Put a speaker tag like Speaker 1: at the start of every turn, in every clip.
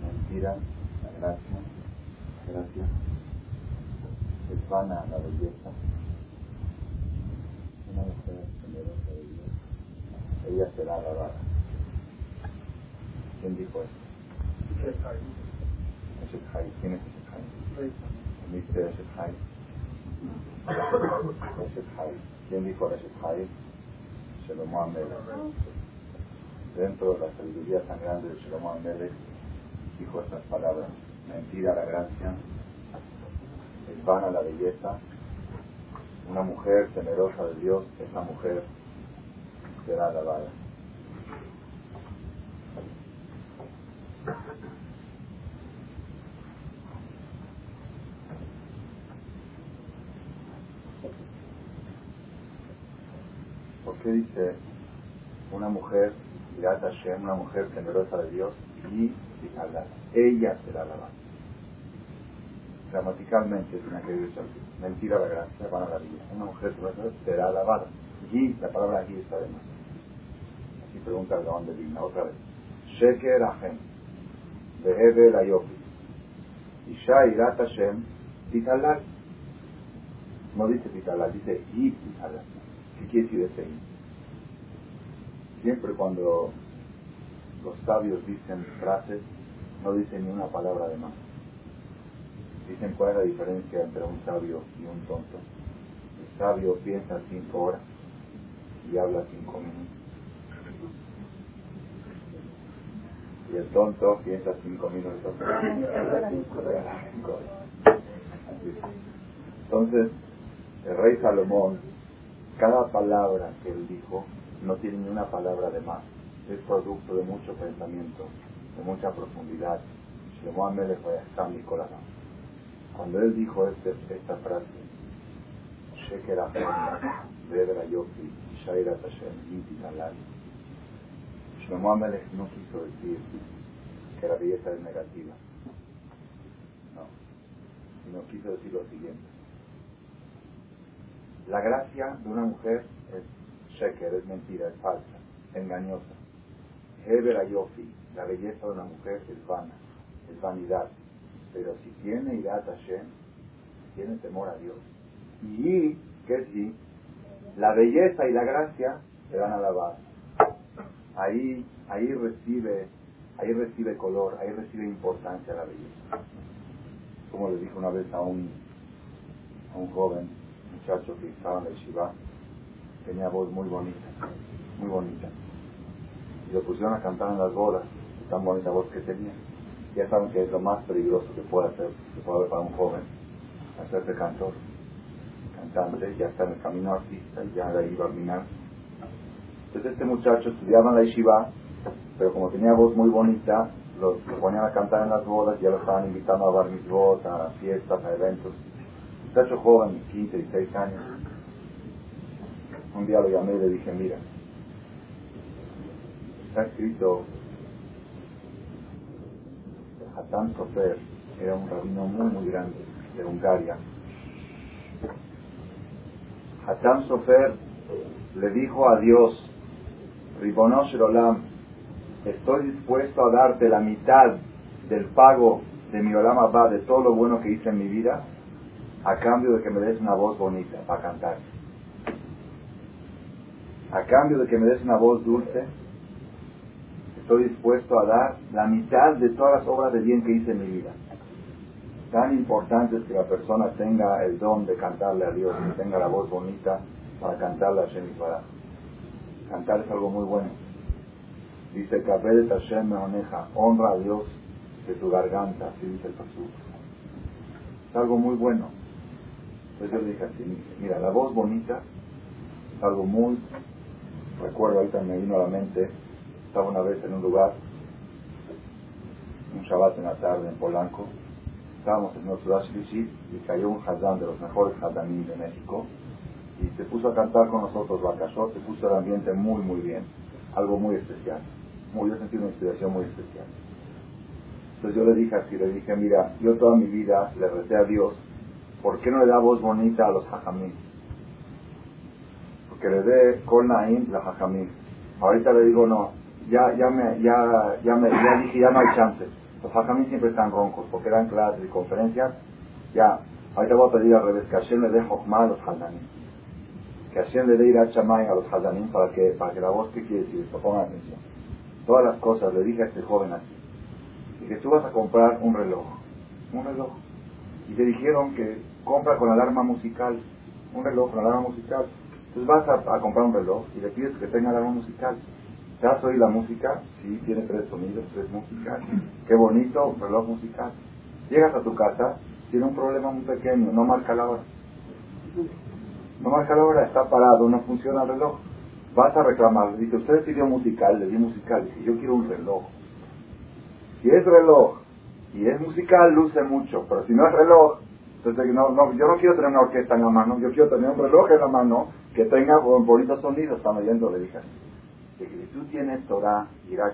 Speaker 1: Mentira, la gracia, gracia, es vana la belleza. Una mujer generosa de Dios, ella será alabada. ¿Quién dijo eso? Eshet Hai. ¿Quién es Eshet Hai? ¿Viste Eshet Hai? Eshet Hai. ¿Quién dijo Eshet Hai? Shlomo Amelech. Dentro de la sabiduría tan grande de Shlomo Amelech, dijo estas palabras. Mentira la gracia, es vana la belleza. Una mujer temerosa de Dios, esa mujer será alabada. ¿Por qué dice una mujer, Irat Hashem, una mujer temerosa de Dios y? Ella será alabada. Gramaticalmente tiene que decir mentira la gracia, van a la vida. Una mujer temerosa será alabada. Y la palabra aquí está de más. Así pregunta el Gaón de otra vez. Sheker Hashem, Behebe la Yopi. Isha Irat Hashem, Titalal. No dice Titalal, dice Y Titalal. ¿Qué quiere decir ese? Siempre cuando los sabios dicen frases, no dicen ni una palabra de más. Dicen cuál es la diferencia entre un sabio y un tonto. El sabio piensa cinco horas y habla cinco minutos. Y el tonto piensa cinco minutos y habla cinco horas. Entonces, el rey Salomón, cada palabra que él dijo, no tiene ni una palabra de más. Es producto de mucho pensamiento, de mucha profundidad. Shlomo Amelech corazón. Cuando él dijo este, esta frase, Sheker Beber Yofi, Shaira Tashem, Shlomo Amelech no quiso decir que la belleza es negativa. No, sino quiso decir lo siguiente. La gracia de una mujer es sheker, es mentira, es falsa, engañosa. Heber Ayofi, la belleza de una mujer es vana, es vanidad. Pero si tiene irat Hashem, tiene temor a Dios. Y, ¿qué es y? La belleza y la gracia se van a lavar. Ahí, ahí recibe, ahí recibe color, ahí recibe importancia la belleza. Como le dijo una vez a un, a un joven, muchacho que estaba en el Shiva, tenía voz muy bonita, muy bonita. Y lo pusieron a cantar en las bodas, tan bonita voz que tenía. Ya saben que es lo más peligroso que puede hacer, que puede haber para un joven, hacerse cantor, cantante, ya está en el camino artista, ya ahí va a minar. Entonces este muchacho estudiaba en la yeshiva, pero como tenía voz muy bonita, lo, ponían a cantar en las bodas, ya lo estaban invitando a bar mitzvot, a fiestas, a eventos. Muchacho joven, 15, 16 años. Un día lo llamé y le dije, mira, está escrito Hatan Sofer era un rabino muy muy grande de Hungaria. Hatan Sofer le dijo a Dios, Ribonosh Olam, estoy dispuesto a darte la mitad del pago de mi Olam Abba, de todo lo bueno que hice en mi vida, a cambio de que me des una voz bonita para cantar. A cambio de que me des una voz dulce, estoy dispuesto a dar la mitad de todas las obras de bien que hice en mi vida. Tan importante es que la persona tenga el don de cantarle a Dios, que tenga la voz bonita para cantarle a Hashem y Cantar es algo muy bueno. Dice, Kabel Hashem me oneja, honra a Dios de tu garganta, así dice el Pasuk. Es algo muy bueno. Entonces yo le dije así, mira, la voz bonita es algo muy, recuerdo ahorita me vino a la mente, estaba una vez en un lugar, un Shabbat en la tarde en Polanco, estábamos en nuestro y cayó un Hazán de los mejores Hazanim de México y se puso a cantar con nosotros Bacashot, se puso el ambiente muy muy bien, algo muy especial. Muy, yo sentí una inspiración muy especial. Entonces yo le dije así, le dije, mira, yo toda mi vida le recé a Dios, ¿por qué no le da voz bonita a los hajamim? Porque le dé Kol Naim la hajamim. Ahorita le digo, no, ya, ya, me, ya, ya, me, ya dije, ya no hay chance. Los hajamim siempre están roncos porque dan clases y conferencias. Ya, ahorita voy a pedir al revés que Hashem le dé Jochma a los hazanim. Que Hashem le dé ir a Chamay a los hazanim para que, para que la voz, ¿qué quiere decir? Pongan atención. Todas las cosas, le dije a este joven así. Y que tú vas a comprar un reloj. Un reloj. Y te dijeron que compra con alarma musical. Un reloj con alarma musical. Entonces vas a, comprar un reloj y le pides que tenga alarma musical. ¿Te has oído la música? Sí, tiene tres sonidos, tres músicas. Qué bonito, reloj musical. Llegas a tu casa, tiene un problema muy pequeño, no marca la hora. No marca la hora, está parado, no funciona el reloj. Vas a reclamar, dice, usted pidió musical, le di musical, dice, yo quiero un reloj. Si es reloj y es musical, luce mucho, pero si no es reloj, entonces no, no, yo no quiero tener una orquesta en la mano, yo quiero tener un reloj en la mano que tenga bonitos sonidos, está oyendo, le dije que si tú tienes Torah, Ira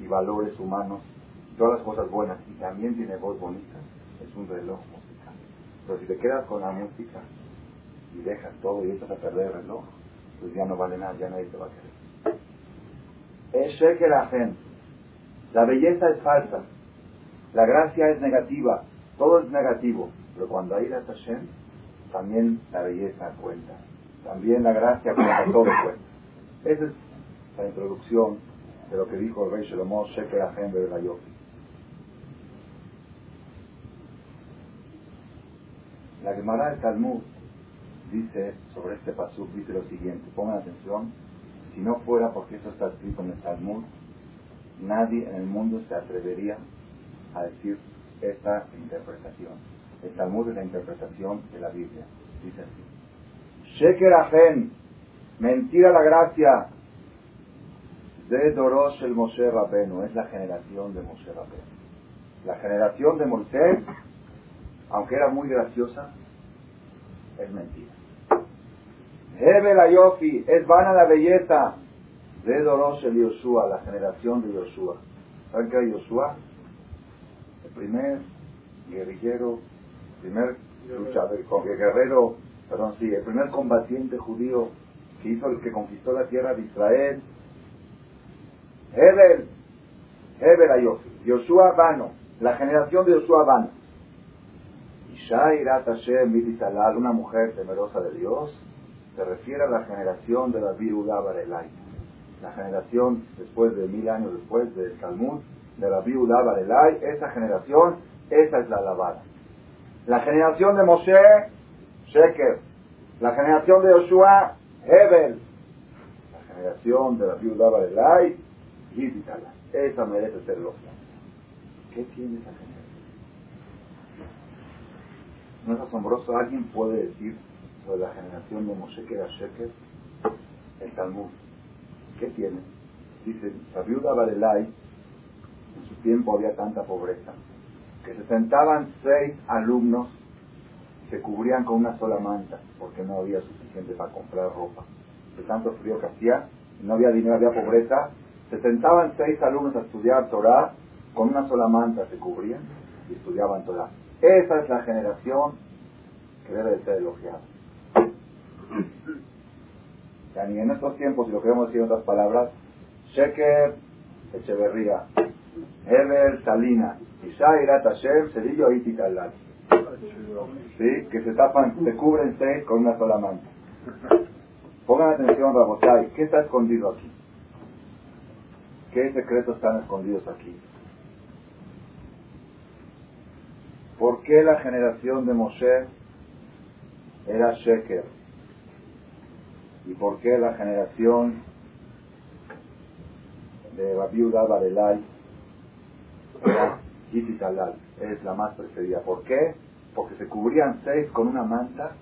Speaker 1: y valores humanos, todas las cosas buenas, y también tiene voz bonita, es un reloj musical. Pero si te quedas con la música y dejas todo y estás a perder el reloj, pues ya no vale nada, ya nadie te va a querer. Es Sheker La belleza es falsa. La gracia es negativa. Todo es negativo. Pero cuando hay Hashem, también la belleza cuenta. También la gracia cuenta, todo cuenta. Esa es la introducción de lo que dijo el rey Shlomo Sheker Ahem de la Yofi. La Gemara del Talmud dice sobre este pasú, dice lo siguiente, pongan atención, si no fuera porque eso está escrito en el Talmud, nadie en el mundo se atrevería a decir esta interpretación. El Talmud es la interpretación de la Biblia. Dice así. Sheker Ahem, mentira la gracia, de Dorosh el Moshe Rabenu, es la generación de Moshe Rabenu. La generación de Moisés, aunque era muy graciosa, es mentira. Hebel Ayofi, es vana la belleza de Dorosh el Yoshua, la generación de Yoshua. ¿Saben qué era Yoshua? El primer guerrillero, el primer luchador, guerrero, perdón, sí, el primer combatiente judío que hizo el que conquistó la tierra de Israel Hebel, Hebel Ayofi, Yoshua Bano, la generación de Yoshua Bano. Ishairat Hashem Talal, una mujer temerosa de Dios, se refiere a la generación de la Viuda Barelay. La generación después de mil años después del Talmud, de la Viuda Barelay, esa generación, esa es la lavada. La generación de Moshe, Sheker. La generación de Yoshua, Hebel. La generación de la Viuda Barelay, Visítala. Esa merece ser loca. ¿Qué tiene esa generación? ¿No es asombroso? ¿Alguien puede decir sobre la generación de Moshe que era Sheker? El Talmud. ¿Qué tiene? Dice, la viuda Barelay, en su tiempo había tanta pobreza, que se sentaban seis alumnos se cubrían con una sola manta, porque no había suficiente para comprar ropa. De tanto frío que hacía, no había dinero, había pobreza, se sentaban seis alumnos a estudiar Torah, con una sola manta se cubrían y estudiaban Torah. Esa es la generación que debe de ser elogiada. Ya ni en estos tiempos, si lo queremos decir en otras palabras, Sheker Echeverría, Eber Salina, Isairat Hashem, Cedillo Ititalal. ¿Sí? Que se tapan, se cubren seis con una sola manta. Pongan atención, Rabotay, ¿qué está escondido aquí? ¿Qué secretos están escondidos aquí? ¿Por qué la generación de Moshe era Sheker? ¿Y por qué la generación de la viuda Barelay era? Es la más preferida. ¿Por qué? Porque se cubrían seis con una manta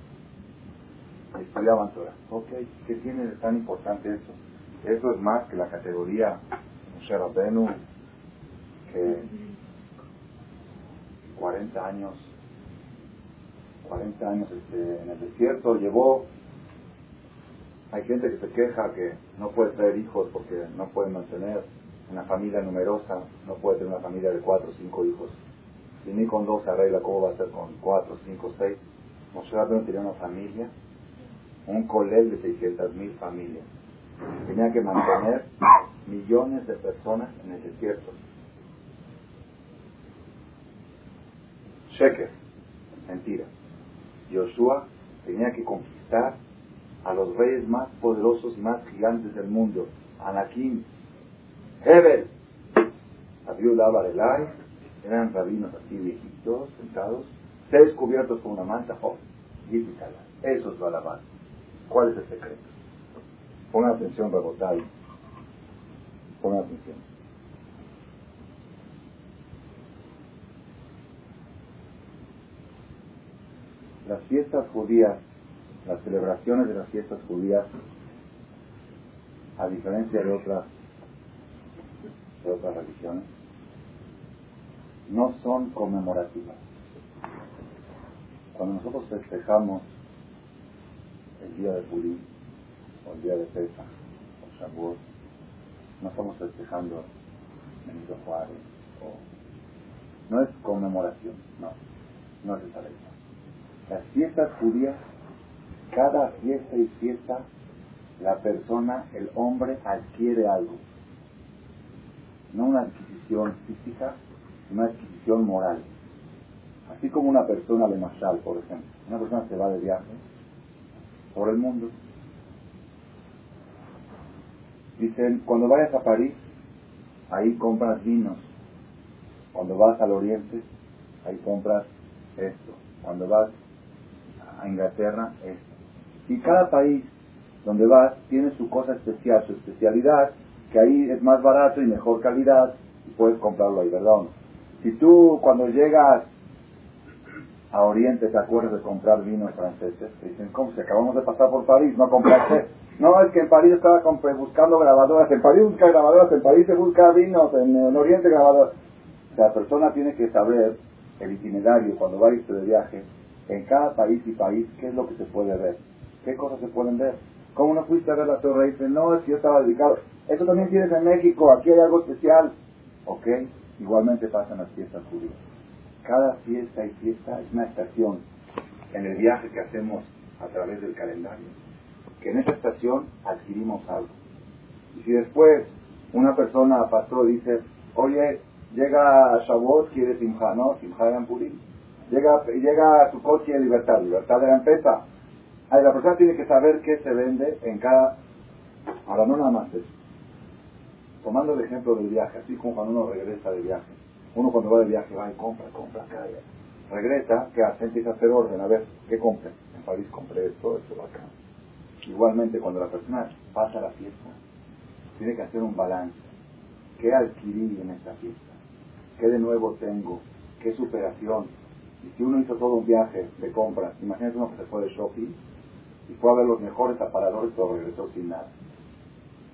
Speaker 1: y estudiaban Torah. Ok, ¿qué tiene de tan importante eso? Eso es más que la categoría Moshe Rabenu, que 40 años, 40 años este, en el desierto, llevó, hay gente que se queja que no puede traer hijos porque no puede mantener una familia numerosa, no puede tener una familia de 4 o 5 hijos. Si ni con dos se arregla, ¿cómo va a ser con 4, 5, 6? Moshe Rabenu tenía una familia, un colegio de 600 mil familias. Tenía que mantener millones de personas en el desierto. Sheker, mentira. Joshua tenía que conquistar a los reyes más poderosos y más gigantes del mundo. Anakim, Hebel, Abiud Abarelai, eran rabinos así viejitos, sentados, seis cubiertos con una manta, oh, eso es alabar. ¿Cuál es el secreto? Pongan atención, Rabotai. Pongan atención. Las fiestas judías, las celebraciones de las fiestas judías, a diferencia de otras, de otras religiones, no son conmemorativas. Cuando nosotros festejamos el día de Purim, o el día de Pesach, o Shavuot, no estamos festejando Benito Juárez, o... no es conmemoración, no, no es esa ley. Las fiestas judías, cada fiesta y fiesta, la persona, el hombre, adquiere algo. No una adquisición física, una adquisición moral. Así como una persona de Mashal, por ejemplo. Una persona se va de viaje por el mundo. Dicen, cuando vayas a París, ahí compras vinos. Cuando vas al oriente, ahí compras esto. Cuando vas a Inglaterra, esto. Y cada país donde vas tiene su cosa especial, su especialidad, que ahí es más barato y mejor calidad y puedes comprarlo ahí, ¿verdad o no? Si tú cuando llegas a Oriente te acuerdas de comprar vinos franceses, te dicen, ¿cómo? Si acabamos de pasar por París, no compraste. No, es que en París estaba buscando grabadoras, en París busca grabadoras, en París se busca vinos, en, Oriente grabadoras. la persona tiene que saber el itinerario cuando va a irse de viaje, en cada país y país, qué es lo que se puede ver, qué cosas se pueden ver. ¿Cómo no fuiste a ver la torre? Dice, no, es que yo estaba dedicado. Eso también tienes en México, aquí hay algo especial. Ok, igualmente pasan las fiestas judías. Cada fiesta y fiesta es una estación en el viaje que hacemos a través del calendario. Que en esa estación adquirimos algo. Y si después una persona pasó y dice, oye, llega a Shavuot, quiere Simcha, no, Simcha de Purim. Llega, llega a su coche de libertad, libertad de la empresa. Ahí la persona tiene que saber qué se vende en cada... Ahora, no nada más eso. Tomando el ejemplo del viaje, así como cuando uno regresa de viaje uno cuando va de viaje va y compra, compra, cae. Regresa, ¿qué hace? Empieza a hacer orden, a ver, ¿qué compré? En París compré esto, esto acá. Igualmente, cuando la persona pasa la fiesta, tiene que hacer un balance. ¿Qué adquirí en esta fiesta? ¿Qué de nuevo tengo? ¿Qué superación? Y si uno hizo todo un viaje de compras, imagínate uno que se fue de shopping y fue a ver los mejores aparadores, pero regresó sin nada.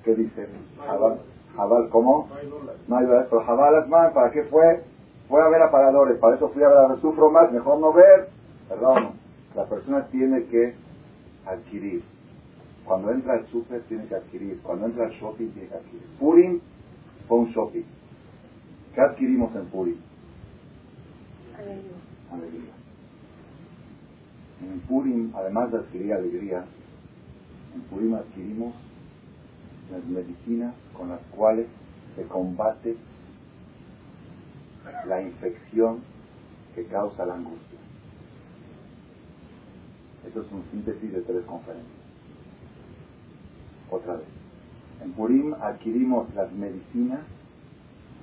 Speaker 1: ¿Qué dice? Jabal, ¿cómo? No hay dólares. Pero Jabal ¿para qué fue? Fue a ver aparadores, para eso fui a ver, sufro más, mejor no ver. Perdón, la persona tiene que adquirir. Cuando entra al super tiene que adquirir. Cuando entra al shopping tiene que adquirir. Purim fue un shopping. ¿Qué adquirimos en Purim? Alegría. En Purim, además de adquirir alegría, en Purim adquirimos las medicinas con las cuales se combate la infección que causa la angustia. Esto es un síntesis de tres conferencias. Otra vez. En Purim adquirimos las medicinas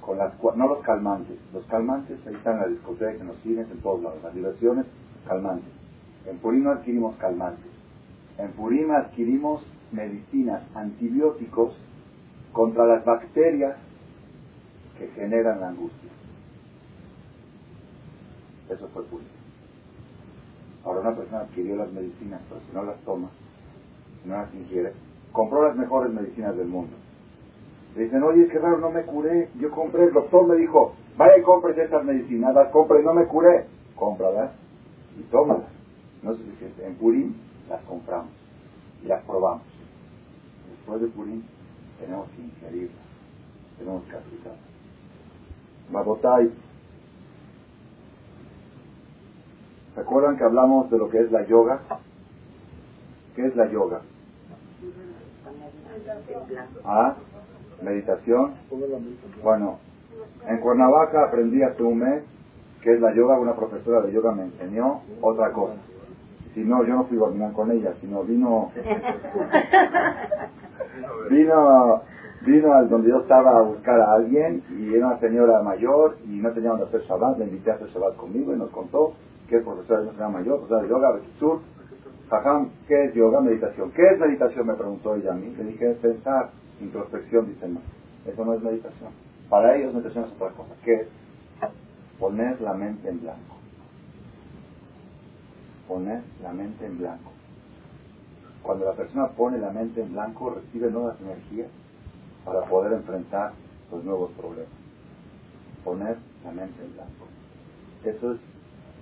Speaker 1: con las cuales, no los calmantes, los calmantes ahí están en la discoteca, en los cines, en todos lados, las diversiones, calmantes. En Purim no adquirimos calmantes. En Purim adquirimos medicinas, antibióticos contra las bacterias que generan la angustia. Eso fue puro. Ahora una persona adquirió las medicinas, pero si no las toma, si no las ingiere, compró las mejores medicinas del mundo. Le dicen, oye, qué raro, no me curé. Yo compré, el doctor me dijo, vaya y compre estas medicinas, las compre y no me curé. Cómpralas y tómalas. No es suficiente. En Purim las compramos y las probamos después de Purim tenemos que ingerirla, tenemos que aplicarla. Magotai. ¿Se acuerdan que hablamos de lo que es la yoga? ¿Qué es la yoga? ¿Ah? Meditación. Bueno, en Cuernavaca aprendí hace un mes que es la yoga, una profesora de yoga me enseñó otra cosa. Si no, yo no fui a con ella, sino vino, vino, vino al donde yo estaba a buscar a alguien y era una señora mayor y no tenía donde hacer Shabbat, le invité a hacer Shabbat conmigo y nos contó que es profesora de una señora mayor, profesora de yoga, Sur, Jajam, ¿qué es yoga? Meditación. ¿Qué es meditación? Me preguntó ella a mí. Le dije, es pensar, introspección, dicen, no, eso no es meditación. Para ellos meditación es otra cosa. ¿Qué es? Poner la mente en blanco. Poner la mente en blanco. Cuando la persona pone la mente en blanco, recibe nuevas energías para poder enfrentar los nuevos problemas. Poner la mente en blanco. Eso es,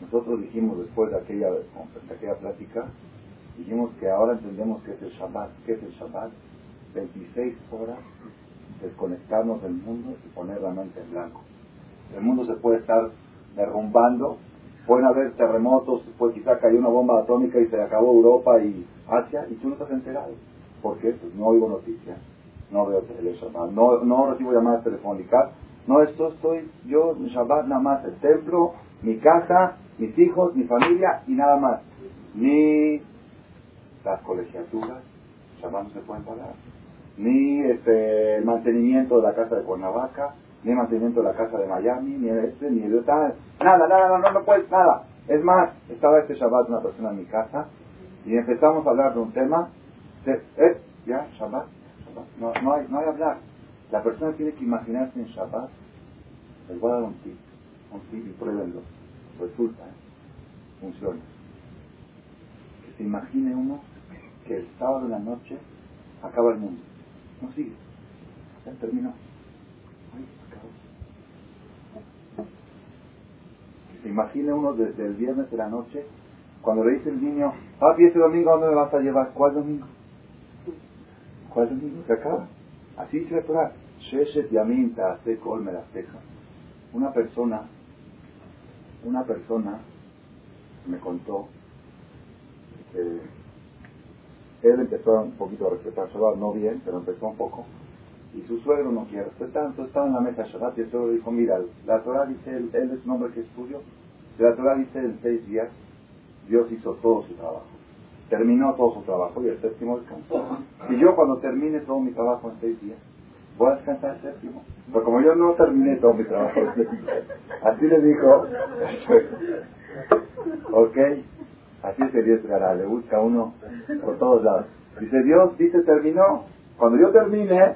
Speaker 1: nosotros dijimos después de aquella, de aquella plática, dijimos que ahora entendemos que es el Shabbat. ¿Qué es el Shabbat? 26 horas desconectarnos del mundo y poner la mente en blanco. El mundo se puede estar derrumbando, pueden haber terremotos, pues quizá cayó una bomba atómica y se acabó Europa y Asia y tú no estás enterado. ¿Por qué? Pues no oigo noticias, no veo televisión, no, no recibo llamadas telefónicas, no esto estoy, yo en Shabbat nada más, el templo, mi casa, mis hijos, mi familia y nada más. Ni las colegiaturas, Shabbat no se pueden pagar. Ni este, el mantenimiento de la casa de Cuernavaca, ni el mantenimiento de la casa de Miami, ni este, ni el Nada, nada, no, no, no puedes, nada. Es más, estaba este Shabbat una persona en mi casa y empezamos a hablar de un tema. ¿Eh? ¿Ya? ¿Shabbat? No, no, hay, no hay hablar. La persona tiene que imaginarse en Shabbat. Les voy a dar un tip. Un tip y pruébenlo. Resulta, ¿eh? funciona. Que se imagine uno que el sábado en la noche acaba el mundo. No sigue. Ya terminó. se imagine uno desde el viernes de la noche, cuando le dice el niño, papi, este domingo dónde me vas a llevar? ¿Cuál domingo? ¿Cuál domingo? Se acaba. Así se va Sheshet Yamin Una persona, una persona me contó que él empezó un poquito a respetar Shabbat, no bien, pero empezó un poco y su suegro no quiere respetar, entonces estaba en la mesa Shabbat y el suegro dijo, mira, la Torah dice, él, es un hombre que estudió, la Torah dice en seis días, Dios hizo todo su trabajo, terminó todo su trabajo y el séptimo descansó. Y yo cuando termine todo mi trabajo en seis días, voy a descansar el séptimo. Pero como yo no terminé todo mi trabajo, así le dijo, ok, así se arriesgará, le busca uno por todos lados. Dice Dios, dice terminó, cuando yo termine,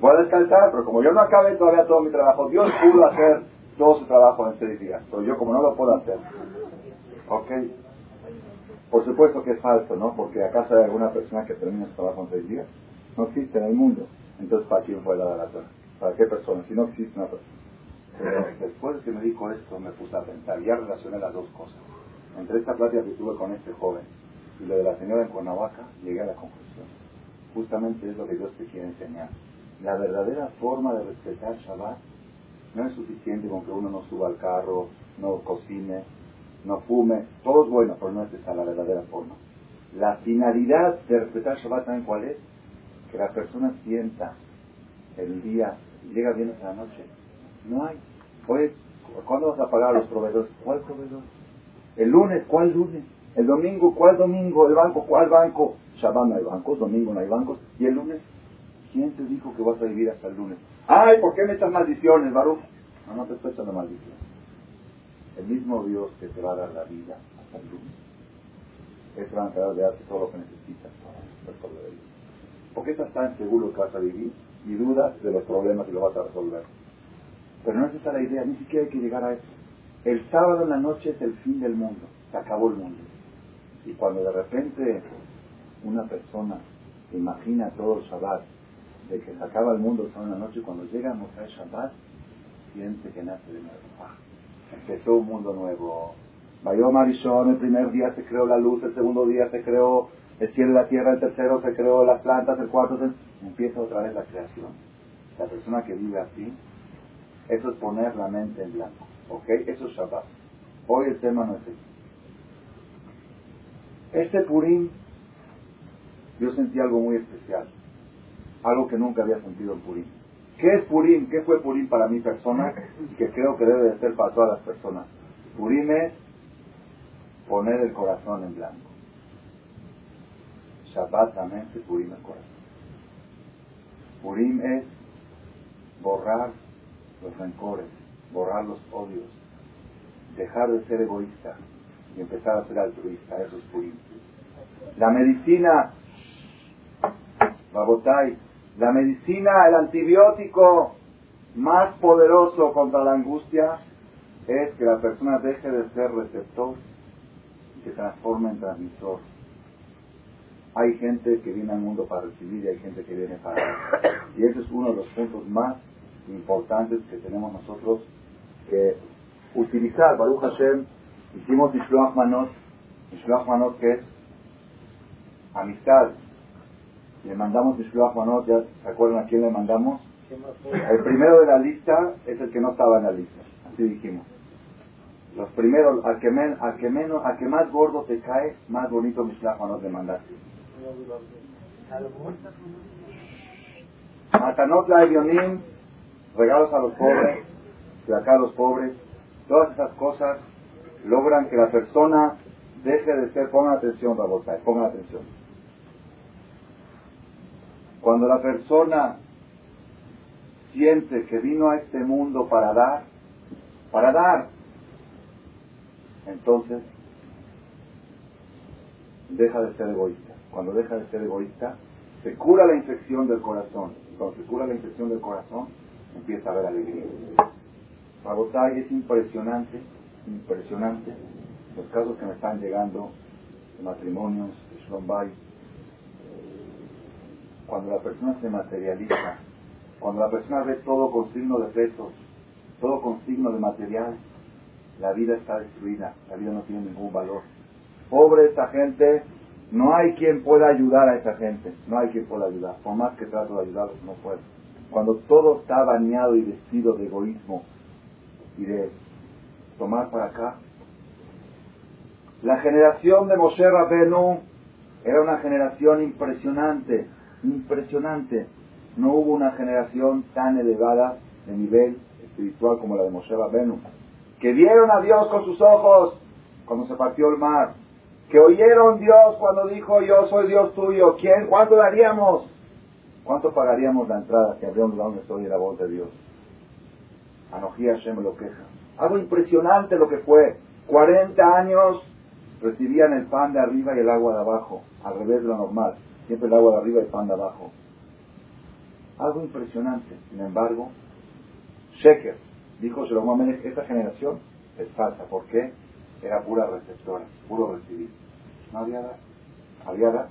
Speaker 1: Voy a descansar, pero como yo no acabé todavía todo mi trabajo, Dios pudo hacer todo su trabajo en seis días. Pero yo como no lo puedo hacer. ¿Ok? Por supuesto que es falso, ¿no? Porque acaso hay alguna persona que termina su trabajo en seis días. No existe en el mundo. Entonces, ¿para quién fue la la Torah? ¿Para qué persona? Si no existe una persona. Pero después de que me dijo esto, me puse a pensar. Ya relacioné las dos cosas. Entre esta plática que tuve con este joven y lo de la señora en Cuernavaca, llegué a la conclusión. Justamente es lo que Dios te quiere enseñar la verdadera forma de respetar Shabbat no es suficiente con que uno no suba al carro, no cocine, no fume, todo es bueno, pero no es esa la verdadera forma. La finalidad de respetar Shabbat, ¿saben cuál es? Que la persona sienta el día, llega bien esa noche. No hay. Oye, ¿cuándo vas a pagar a los proveedores? ¿Cuál proveedor? El lunes, ¿cuál lunes? El domingo, ¿cuál domingo? El banco, ¿cuál banco? Shabbat no hay bancos, domingo no hay bancos. ¿Y el lunes? ¿Quién te dijo que vas a vivir hasta el lunes? Ay, ¿por qué me echas maldiciones, Baruch? No, no te estoy echando maldiciones. El mismo Dios que te va a dar la vida hasta el lunes es va a de darte todo lo que necesitas para resolver el ¿Por qué estás tan seguro que vas a vivir y dudas de los problemas y lo vas a resolver? Pero no es esa la idea, ni siquiera hay que llegar a eso. El sábado en la noche es el fin del mundo, se acabó el mundo. Y cuando de repente una persona imagina todo el Shabbat de que se acaba el mundo son la noche, cuando llega a Shabbat, siente que nace de nuevo. Empezó un mundo nuevo. Vayó Marishon, el primer día se creó la luz, el segundo día se creó el cielo y la tierra, el tercero se creó las plantas, el cuarto se... empieza otra vez la creación. La persona que vive así, eso es poner la mente en blanco. ¿Ok? Eso es Shabbat. Hoy el tema no es eso. Este Purim, yo sentí algo muy especial algo que nunca había sentido en Purim. ¿Qué es Purim? ¿Qué fue Purim para mi persona? Y que creo que debe de ser para todas las personas. Purim es poner el corazón en blanco. Shabbat también se Purim el corazón. Purim es borrar los rencores, borrar los odios, dejar de ser egoísta y empezar a ser altruista. Eso es Purim. La medicina, Babotay, la medicina, el antibiótico más poderoso contra la angustia es que la persona deje de ser receptor y se transforme en transmisor. Hay gente que viene al mundo para recibir y hay gente que viene para dar. Y ese es uno de los puntos más importantes que tenemos nosotros que utilizar. Baruch Hashem, hicimos Mishloach Manot, Mishloach Manot que es amistad. Le mandamos Mishloach Manot, ¿ya se acuerdan a quién le mandamos? El primero de la lista es el que no estaba en la lista, así dijimos. Los primeros, al que, que, menos, al que más gordo te cae, más bonito Mishloach Manot le mandaste. Matanot la regalos a los pobres, acá a los pobres, todas esas cosas logran que la persona deje de ser, pongan atención, Rabotay, pongan atención. Cuando la persona siente que vino a este mundo para dar, para dar, entonces deja de ser egoísta. Cuando deja de ser egoísta, se cura la infección del corazón. Cuando se cura la infección del corazón, empieza a haber alegría. Rabotay es impresionante, impresionante los casos que me están llegando de matrimonios, de Shlombay. Cuando la persona se materializa, cuando la persona ve todo con signo de pesos, todo con signo de material, la vida está destruida, la vida no tiene ningún valor. Pobre esta gente, no hay quien pueda ayudar a esa gente, no hay quien pueda ayudar. Por más que trato de ayudarlos, no puedo. Cuando todo está bañado y vestido de egoísmo y de tomar para acá. La generación de Moshe Rabenu era una generación impresionante, impresionante. No hubo una generación tan elevada de nivel espiritual como la de Moshe Rabenu. Que vieron a Dios con sus ojos cuando se partió el mar. Que oyeron Dios cuando dijo yo soy Dios tuyo. ¿Quién? ¿Cuánto daríamos? ¿Cuánto pagaríamos la entrada si habría donde estoy la voz de Dios? Anojía Hashem lo queja. Algo impresionante lo que fue. 40 años recibían el pan de arriba y el agua de abajo, al revés de lo normal. Siempre el agua de arriba y pan de abajo. Algo impresionante. Sin embargo, Sheker dijo Shalom esta generación es falsa. ¿Por qué? Era pura receptora, puro recibir. No había dar. Había dar.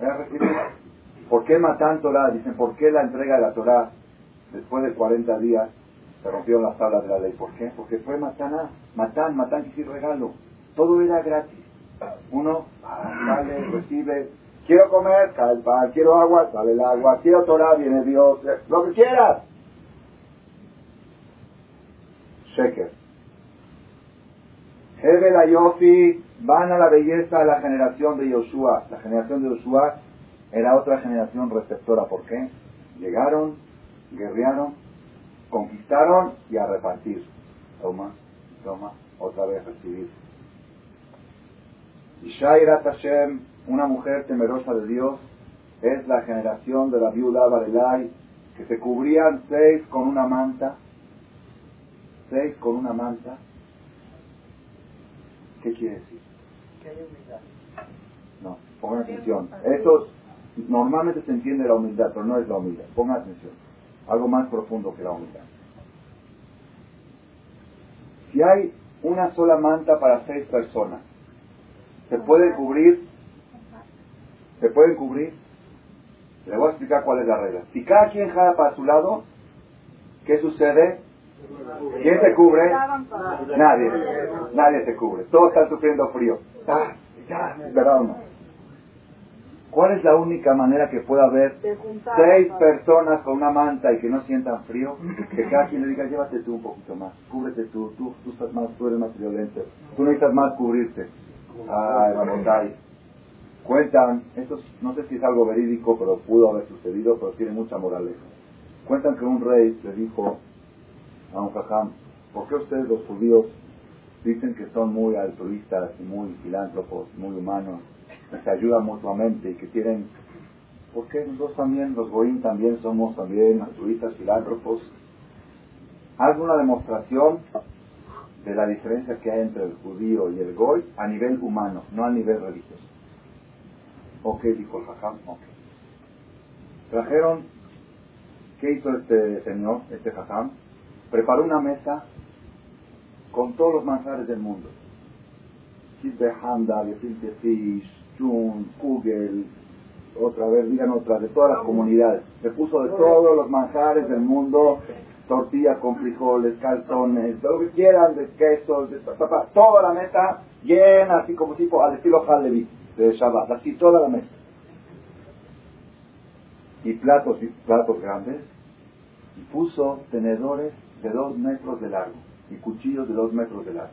Speaker 1: Era recibir. ¿Por qué Matán Torah? Dicen, ¿por qué la entrega de la Torah después de 40 días se rompieron las tablas de la ley? ¿Por qué? Porque fue Matán, Matán, Matán quiere regalo. Todo era gratis. Uno sale, recibe, quiero comer, cae el pan, quiero agua, sale el agua, quiero Torah, viene Dios, lo que quieras. Sheker. Hebel Ayofi van a la belleza de la generación de Yoshua. La generación de Yoshua era otra generación receptora. ¿Por qué? Llegaron, guerrearon, conquistaron y a repartir. Toma, toma, otra vez recibir. Y Shaira Tashem, una mujer temerosa de Dios, es la generación de la viuda Barelay, que se cubrían seis con una manta, seis con una manta. ¿Qué quiere decir? Que hay humildad. No, pongan atención. Estos Normalmente se entiende la humildad, pero no es la humildad. Ponga atención. Algo más profundo que la humildad. Si hay una sola manta para seis personas, ¿se puede cubrir? ¿Se puede cubrir? Le voy a explicar cuál es la regla. Si cada quien jala para su lado, ¿qué sucede? ¿Quién se cubre? Nadie. Nadie se cubre. Todos están sufriendo frío. Ah, ya, ¿verdad o no? ¿Cuál es la única manera que pueda haber seis personas con una manta y que no sientan frío? Que cada quien le diga, llévate tú un poquito más, cúbrete tú, tú, tú estás más, tú eres más violento, tú necesitas más cubrirte. Ay, Cuentan, esto no sé si es algo verídico, pero pudo haber sucedido, pero tiene mucha moraleja. Cuentan que un rey le dijo a un jajam, ¿por qué ustedes los judíos dicen que son muy altruistas y muy filántropos, muy humanos, que se ayudan mutuamente y que tienen... ¿Por qué nosotros también, los goín también somos también altruistas, filántropos? Haz una demostración de la diferencia que hay entre el judío y el goy a nivel humano, no a nivel religioso. Ok, dijo el jajam, ok. Trajeron, ¿qué hizo este señor, este jajam? Preparó una mesa con todos los manjares del mundo. Handa, Gefilte Fish, Jun, Kugel, otra vez, digan otra, de todas las comunidades. Se puso de todos los manjares del mundo, tortillas con frijoles, calzones, lo que quieran, de quesos, de toda la mesa llena, así como tipo al estilo Halevi de Shabbat, así toda la mesa. Y platos y platos grandes, y puso tenedores de dos metros de largo y cuchillos de dos metros de largo.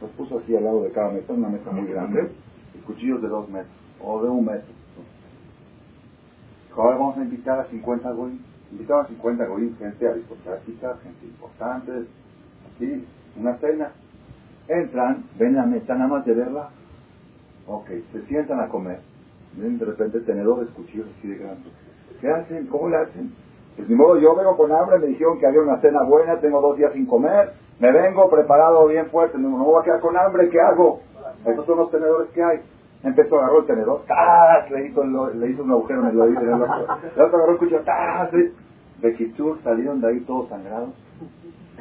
Speaker 1: Los puso así al lado de cada mesa, una mesa muy grande, y cuchillos de dos metros, o de un metro. Ahora vamos a invitar a 50 goyim. Invitaban a 50 goyim, gente aristocrática, gente importante, así, una cena. Entran, ven la mesa, nada más de verla. Ok, se sientan a comer. Ven de repente tenedores, cuchillos así de grandes. ¿Qué hacen? ¿Cómo le hacen? Pues ni modo, yo vengo con hambre, me dijeron que había una cena buena, tengo dos días sin comer, me vengo preparado bien fuerte, no, me voy a quedar con hambre, ¿qué hago? Esos son los tenedores que hay. Empezó, agarró el tenedor, ¡tas! Le hizo, le hizo un agujero en el oído, el otro, el otro agarró el cuchillo, ¡tas! De salieron de ahí todos sangrados,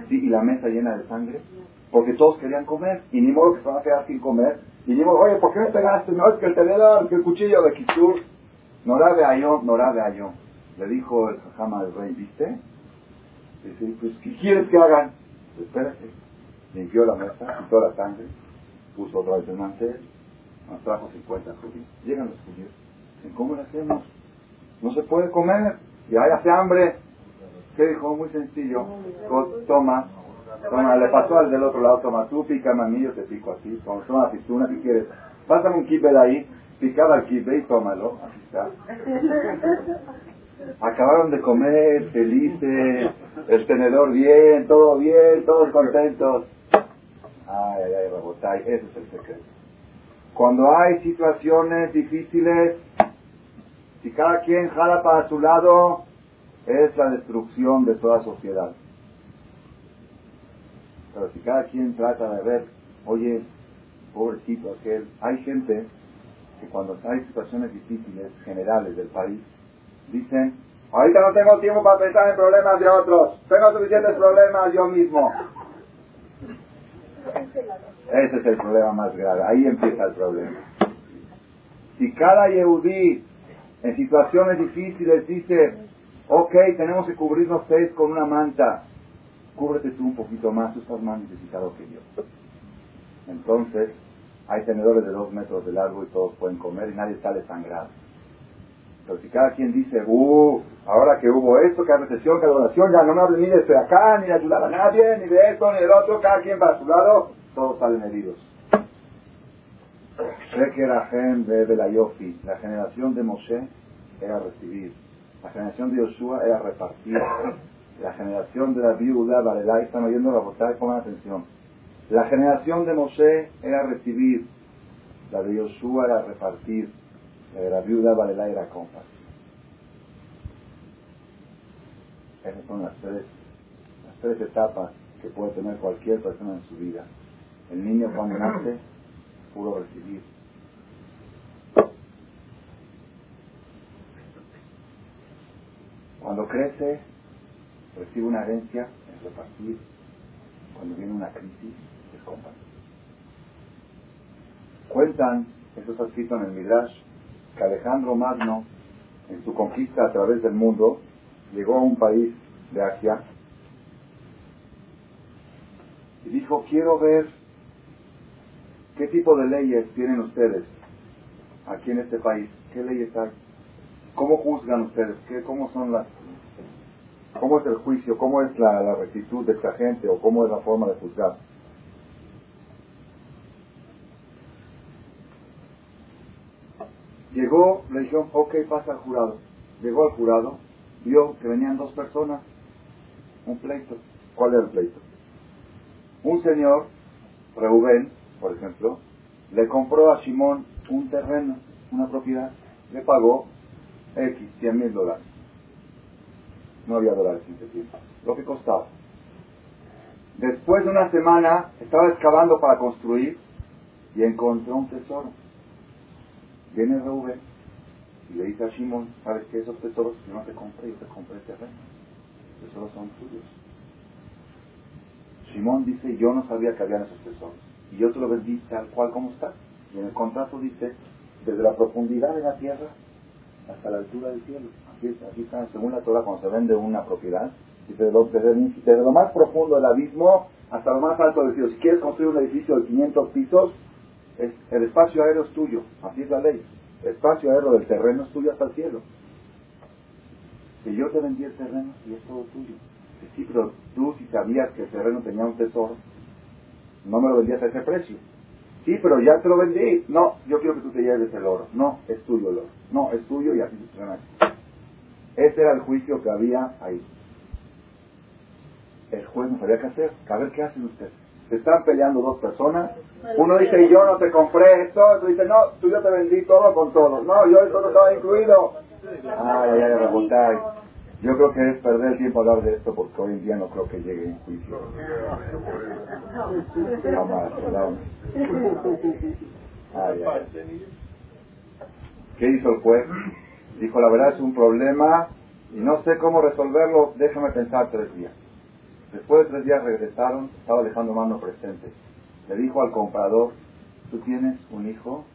Speaker 1: y la mesa llena de sangre, porque todos querían comer, y ni modo que se van a quedar sin comer, y modo, oye, ¿por qué me pegaste? No, es que el tenedor, que el cuchillo de Kitur, no la vea yo, no la vea yo. Le dijo el jajama del rey, ¿viste? Dice, pues, ¿qué quieres que hagan? Pues, espérate. Limpió la mesa, quitó la sangre, puso otra vez el mantel, nos trajo 50 judíos. Llegan los judíos. Dicen, ¿cómo lo hacemos? No se puede comer, y hay hace hambre. ¿Qué dijo? Muy sencillo. Toma, toma, le pasó al del otro lado, toma, tú pica yo te pico así, toma, toma una ¿qué quieres? Pásame un kibbeh de ahí, picaba el kibbeh y tómalo, así está. Acabaron de comer, felices, el tenedor bien, todo bien, todos contentos. Ay, ay, ay, ese es el secreto. Cuando hay situaciones difíciles, si cada quien jala para su lado, es la destrucción de toda sociedad. Pero si cada quien trata de ver, oye, pobrecito aquel, hay gente que cuando hay situaciones difíciles generales del país, dicen, ahorita no tengo tiempo para pensar en problemas de otros, tengo suficientes problemas yo mismo. Ese es el problema más grave, ahí empieza el problema. Si cada Yehudí en situaciones difíciles dice, ok, tenemos que cubrirnos seis con una manta, cúbrete tú un poquito más, tú estás más necesitado que yo. Entonces, hay tenedores de dos metros de largo y todos pueden comer y nadie sale sangrado. Pero si cada quien dice, uh, ahora que hubo esto, que hay recesión, que hay donación, ya no me hable ni de este acá, ni de ayudar a nadie, ni de esto, ni del otro, cada quien va a su lado, todos salen heridos. de la Yofi, la generación de Moshe era recibir, la generación de Yoshua era repartir, la generación de la viuda, Varelá, están oyendo la botella, pongan atención. La generación de Moshe era recibir, la de Yoshua era repartir, la viuda vale la era compasión. Esas son las tres, las tres etapas que puede tener cualquier persona en su vida. El niño cuando nace, puro recibir. Cuando crece, recibe una herencia, es repartir. Cuando viene una crisis, es compartir. Cuentan, eso está escrito en el Midrash, que Alejandro Magno, en su conquista a través del mundo, llegó a un país de Asia y dijo, quiero ver qué tipo de leyes tienen ustedes aquí en este país, qué leyes hay, cómo juzgan ustedes, ¿Qué, cómo son las, cómo es el juicio, cómo es la, la rectitud de esta gente o cómo es la forma de juzgar. Llegó, le dijeron, ok, pasa al jurado. Llegó al jurado, vio que venían dos personas, un pleito. ¿Cuál era el pleito? Un señor, Reubén, por ejemplo, le compró a Simón un terreno, una propiedad, le pagó X, 100 mil dólares. No había dólares en ese tiempo. Lo que costaba. Después de una semana estaba excavando para construir y encontró un tesoro. Viene Rubén y le dice a Simón, ¿sabes qué? Esos tesoros yo no te compré, yo te compré terreno. Los tesoros son tuyos. Simón dice, yo no sabía que habían esos tesoros. Y yo te lo vendí tal cual como está. Y en el contrato dice, desde la profundidad de la tierra hasta la altura del cielo. Aquí, está, según la Torah, cuando se vende una propiedad, desde lo, desde, lo más profundo del abismo hasta lo más alto del cielo. Si quieres construir un edificio de 500 pisos, el espacio aéreo es tuyo. Así es la ley. El espacio aéreo del terreno es tuyo hasta el cielo. Que yo te vendí el terreno y es todo tuyo. Sí, pero tú si sabías que el terreno tenía un tesoro, no me lo vendías a ese precio. Sí, pero ya te lo vendí. No, yo quiero que tú te lleves el oro. No, es tuyo el oro. No, es tuyo y así sucesivamente. Ese era el juicio que había ahí. El juez no sabía qué hacer. A ver qué hacen ustedes. Se están peleando dos personas. Uno dice, yo no te compré esto. Otro dice, no, tú yo te vendí todo con todo. No, yo esto no estaba incluido. Ay, ay, ay, Yo creo que es perder el tiempo hablar de esto porque hoy en día no creo que llegue en juicio. ¿Qué hizo el juez? Dijo, la verdad es un problema y no sé cómo resolverlo, déjame pensar tres días. Después de tres días regresaron, estaba Alejandro Mano presente. Le dijo al comprador, tú tienes un hijo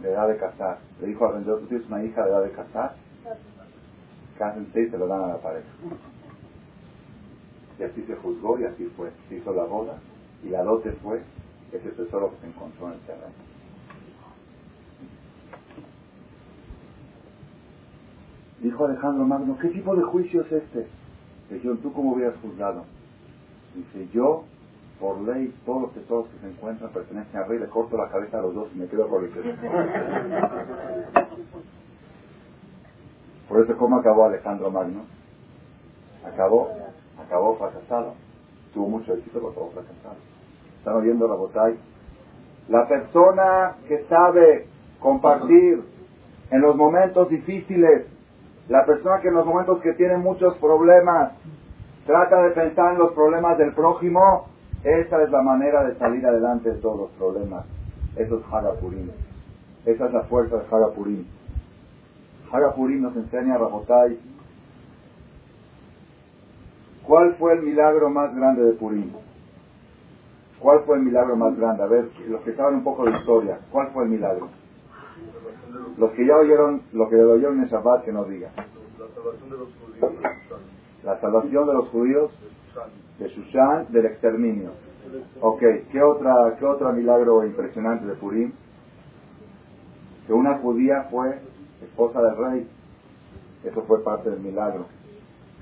Speaker 1: de edad de casar. Le dijo al vendedor, tú tienes una hija de edad de casar. Cásense y se lo dan a la pareja. Y así se juzgó y así fue. Se hizo la boda y la dote fue ese tesoro que se encontró en el terreno. Dijo Alejandro Magno, ¿qué tipo de juicio es este? Le dijeron, ¿tú cómo hubieras juzgado? Dice, yo, por ley, todos los tesoros que se encuentran pertenecen al rey, le corto la cabeza a los dos y me quedo por el Por eso, ¿cómo acabó Alejandro Magno? Acabó, acabó fracasado. Tuvo mucho éxito, pero todo fracasado. Están oyendo la botella. La persona que sabe compartir en los momentos difíciles la persona que en los momentos que tiene muchos problemas trata de pensar en los problemas del prójimo, esa es la manera de salir adelante de todos los problemas. Eso es Hagapurim. Esa es la fuerza de Hagapurim. Hagapurim nos enseña a Rabotai cuál fue el milagro más grande de Purim. ¿Cuál fue el milagro más grande? A ver, los que saben un poco de historia, ¿cuál fue el milagro? Los que ya oyeron, lo que oyeron en Shabbat, que nos digan. Los. La salvación de los judíos de Shushan, del exterminio. Ok, ¿qué otra, qué otro milagro impresionante de Purim? Que una judía fue esposa del rey. Eso fue parte del milagro.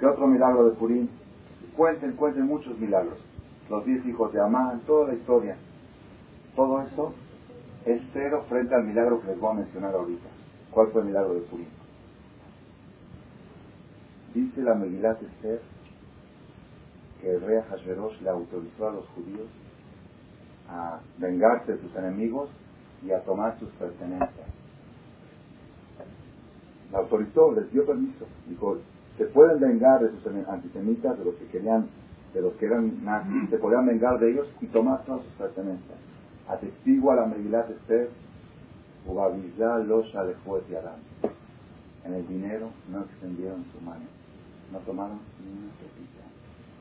Speaker 1: ¿Qué otro milagro de Purim? Cuenten, cuenten muchos milagros. Los diez hijos de Amán, toda la historia. Todo eso es cero frente al milagro que les voy a mencionar ahorita. ¿Cuál fue el milagro de Purim? Dice la Megilat Esther que el rey Hashverosh le autorizó a los judíos a vengarse de sus enemigos y a tomar sus pertenencias. La autorizó, les dio permiso. Dijo, se pueden vengar de sus antisemitas, de los que querían, de los que eran nazis, se podían vengar de ellos y tomar todas sus pertenencias atestigua la Megilat Esther, Losha de Juez y Adán. En el dinero no extendieron su mano, no tomaron ni una pepita.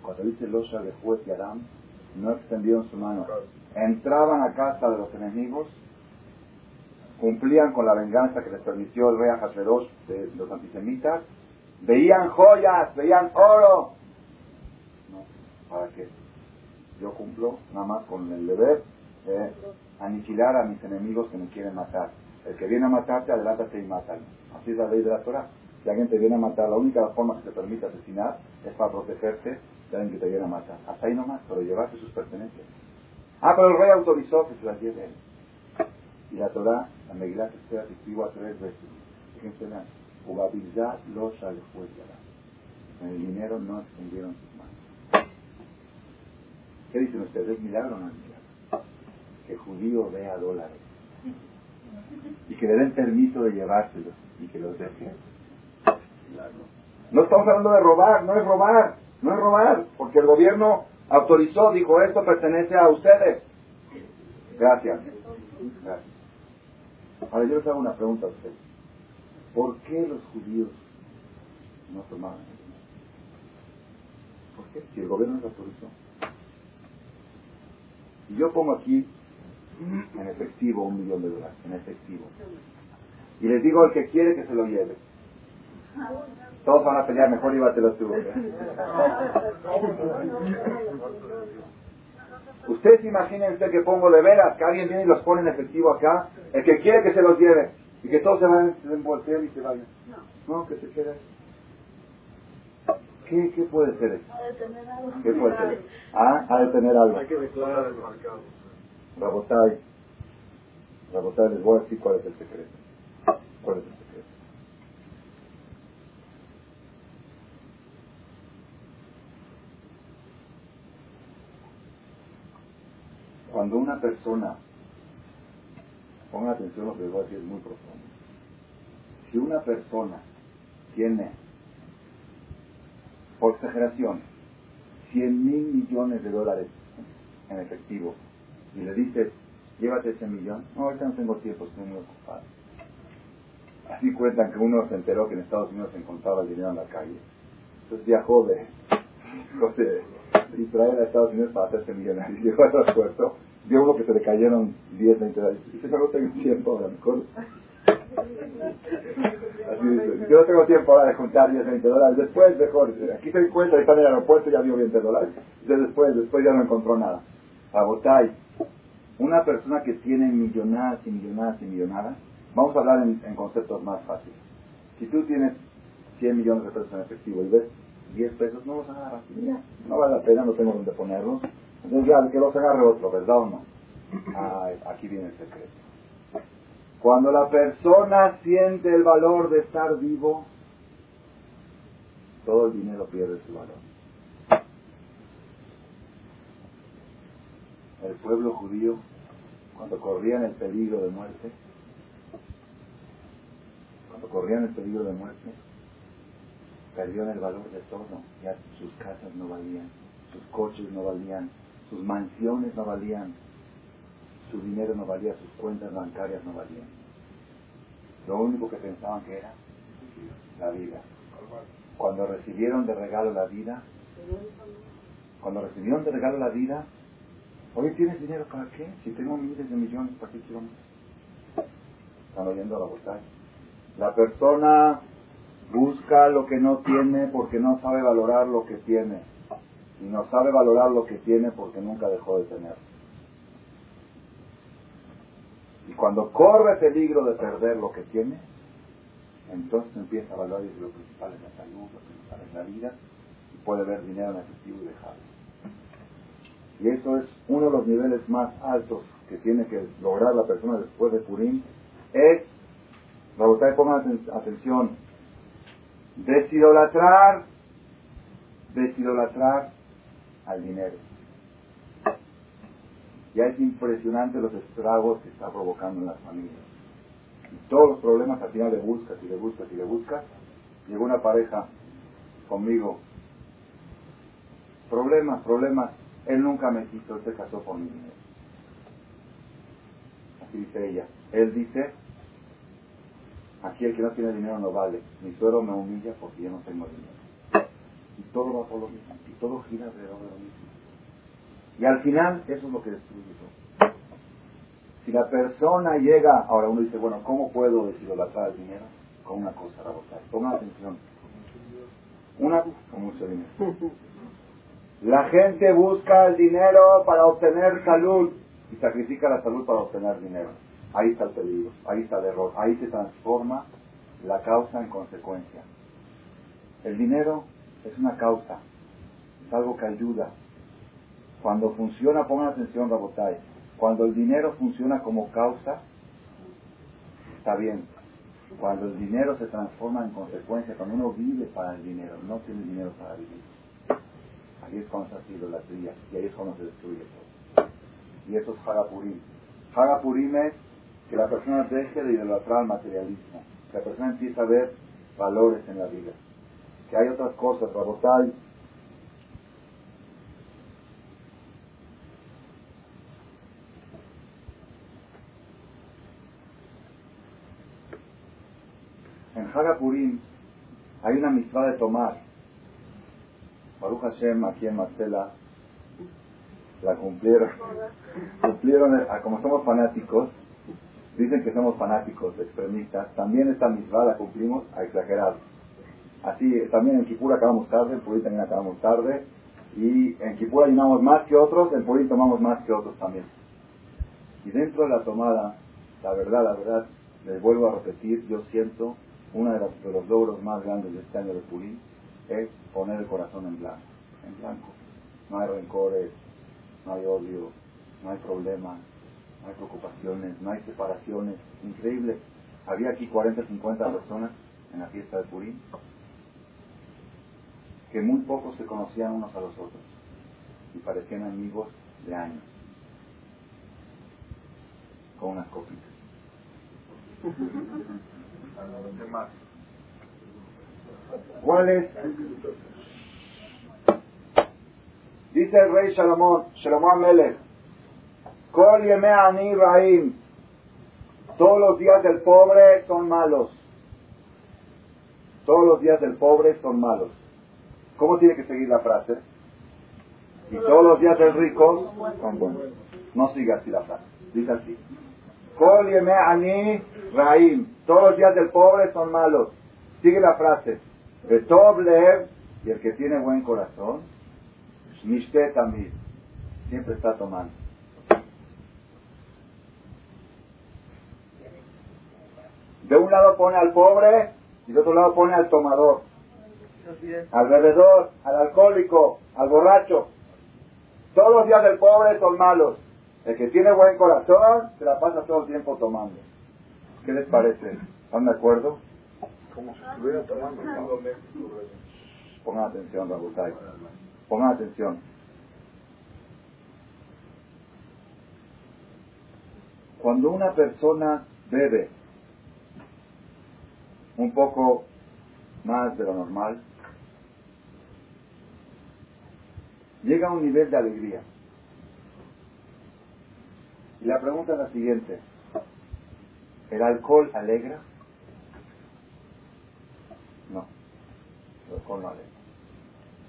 Speaker 1: Cuando dice Losha de Juez y Adán, no extendieron su mano. Entraban a casa de los enemigos, cumplían con la venganza que les permitió el rey Ahasverosh de los antisemitas, veían joyas, veían oro. No, ¿para qué? Yo cumplo nada más con el deber aniquilar a mis enemigos que me quieren matar. El que viene a matarte, adelántate y mátalo. Así es la ley de la Torah. Si alguien te viene a matar, la única forma que te permite asesinar es para protegerte de alguien que te viene a matar. Hasta ahí nomás, pero llevarse sus pertenencias. Ah, pero el rey autorizó que se las lleve él. Y la Torah, la Megilat Esther, escribo a tres veces. Fíjense jugabilidad los En el dinero no extendieron sus manos. ¿Qué dicen ustedes? ¿Es milagro o no? Que judío vea dólares y que le den permiso de llevárselos y que los dejen. No estamos hablando de robar, no es robar, no es robar, porque el gobierno autorizó, dijo esto pertenece a ustedes. Gracias. Gracias. Ahora yo les hago una pregunta a ustedes. ¿Por qué los judíos no tomaban? ¿Por qué? Si el gobierno les autorizó. Y yo pongo aquí en efectivo un millón de dólares, en efectivo. Y les digo al que quiere que se lo lleve. Todos van a pelear, mejor llévatelo tú. ¿eh? Ustedes imaginen usted que pongo de veras, que alguien viene y los pone en efectivo acá, el que quiere que se los lleve, y que todos se vayan, se y se vayan. No, que se quede. ¿Qué, ¿Qué puede ser eso? ¿Qué puede ser? Ah, ha de tener algo. Hay que declarar el mercado. Rabotay, Rabotay, les voy a decir cuál es el secreto. ¿Cuál es el secreto? Cuando una persona, ponga atención lo que les voy a decir, es muy profundo. Si una persona tiene, por exageración, 100 mil millones de dólares en efectivo y le dices, llévate ese millón, no, ahorita no tengo tiempo, estoy muy ocupado. Así cuentan que uno se enteró que en Estados Unidos se encontraba el dinero en la calle. Entonces viajó de, de Israel a Estados Unidos para hacerse millonario. Llegó al aeropuerto, vio uno que se le cayeron 10, 20 dólares. Dice, no tengo tiempo, a lo mejor. Así dice, yo no tengo tiempo ahora de juntar 10, 20 dólares. Después, mejor, aquí se encuentra, está en el aeropuerto, ya dio 20 dólares. Entonces después, después ya no encontró nada. Botay, una persona que tiene millonadas y millonadas y millonadas, vamos a hablar en, conceptos más fáciles. Si tú tienes 100 millones de pesos en efectivo y ves 10 pesos, no los agarras. no vale la pena, no tengo dónde ponerlos. Entonces ya, que los agarre otro, ¿verdad o no? aquí viene el secreto. Cuando la persona siente el valor de estar vivo, todo el dinero pierde su valor. El pueblo judío cuando corrían el peligro de muerte, cuando corrían el peligro de muerte, perdieron el valor de todo. Ya sus casas no valían, sus coches no valían, sus mansiones no valían, su dinero no valía, sus cuentas bancarias no valían. Lo único que pensaban que era la vida. Cuando recibieron de regalo la vida, cuando recibieron de regalo la vida, Oye, ¿tienes dinero para qué? Si tengo miles de millones, ¿para qué quiero más? Están oyendo la batalla. La persona busca lo que no tiene porque no sabe valorar lo que tiene. Y no sabe valorar lo que tiene porque nunca dejó de tener. Y cuando corre peligro de perder lo que tiene, entonces empieza a valorar y lo principal es la salud, lo principal es la vida, y puede ver dinero en efectivo y dejarlo. Y eso es uno de los niveles más altos que tiene que lograr la persona después de Purim. Es, Rabotay, pongan atención, desidolatrar, desidolatrar al dinero. Ya es impresionante los estragos que está provocando en las familias. Y todos los problemas al final le buscas y le buscas y le buscas. Llegó una pareja conmigo. Problemas, problemas él nunca me quiso, se casó dinero. Así dice ella. Él dice, aquí el que no tiene dinero no vale. Mi suero me humilla porque yo no tengo dinero. Y todo va por lo mismo. Y todo gira alrededor de lo mismo. Y al final, eso es lo que destruye todo. Si la persona llega, ahora uno dice, bueno, ¿cómo puedo deshidratar el dinero? Con una cosa, Rabotar. Pongan atención. Una, con mucho dinero. La gente busca el dinero para obtener salud y sacrifica la salud para obtener dinero. Ahí está el peligro, ahí está el error, ahí se transforma la causa en consecuencia. El dinero es una causa, es algo que ayuda. Cuando funciona, pongan atención, Rabotay, cuando el dinero funciona como causa, está bien. Cuando el dinero se transforma en consecuencia, cuando uno vive para el dinero, no tiene dinero para vivir. Ahí es cuando se ha sido la tría y ahí es cuando se destruye todo. Y eso es Hagapurim. Hagapurim es que la persona deje de idolatrar al materialismo, que la persona empiece a ver valores en la vida, que hay otras cosas, Rabotai, En Hagapurim hay una misma de tomar. Baruch Hashem, aquí en Marcela, la cumplieron. cumplieron, eh, como somos fanáticos, dicen que somos fanáticos, extremistas, también esta misma la cumplimos a exagerar. Así, también en Kipur acabamos tarde, en Purim también acabamos tarde, y en Kipur ayunamos más que otros, en Purim tomamos más que otros también. Y dentro de la tomada, la verdad, la verdad, les vuelvo a repetir, yo siento uno de, los logros más grandes de este año de Purim es poner el corazón en blanco, en blanco. No hay rencores, no hay odio, no hay problemas, no hay preocupaciones, no hay separaciones. Increíble. Había aquí 40, 50 personas en la fiesta de Purim que muy pocos se conocían unos a los otros y parecían amigos de años con unas copitas. ¿Cuál es? Dice el rey Salomón, Salomón Melech, Kol Ani Raim, todos los días del pobre son malos. Todos los días del pobre son malos. ¿Cómo tiene que seguir la frase? Y todos los días del rico son buenos. No siga así la frase. Dice así. Kol Ani Raim. Todos los días del pobre son malos. Sigue la frase. Betoblev, y el que tiene buen corazón, Mishte también. Siempre está tomando. De un lado pone al pobre y de otro lado pone al tomador, al bebedor, al alcohólico, al borracho. Todos los días del pobre son malos. El que tiene buen corazón se la pasa todo el tiempo tomando. ¿Qué les parece? ¿Están de acuerdo? Como si estuviera tomando. Pongan atención, Rabutay. Pongan atención. Cuando una persona bebe un poco más de lo normal, llega a un nivel de alegría. Y la pregunta es la siguiente. ¿El alcohol alegra? No. El alcohol no alegra.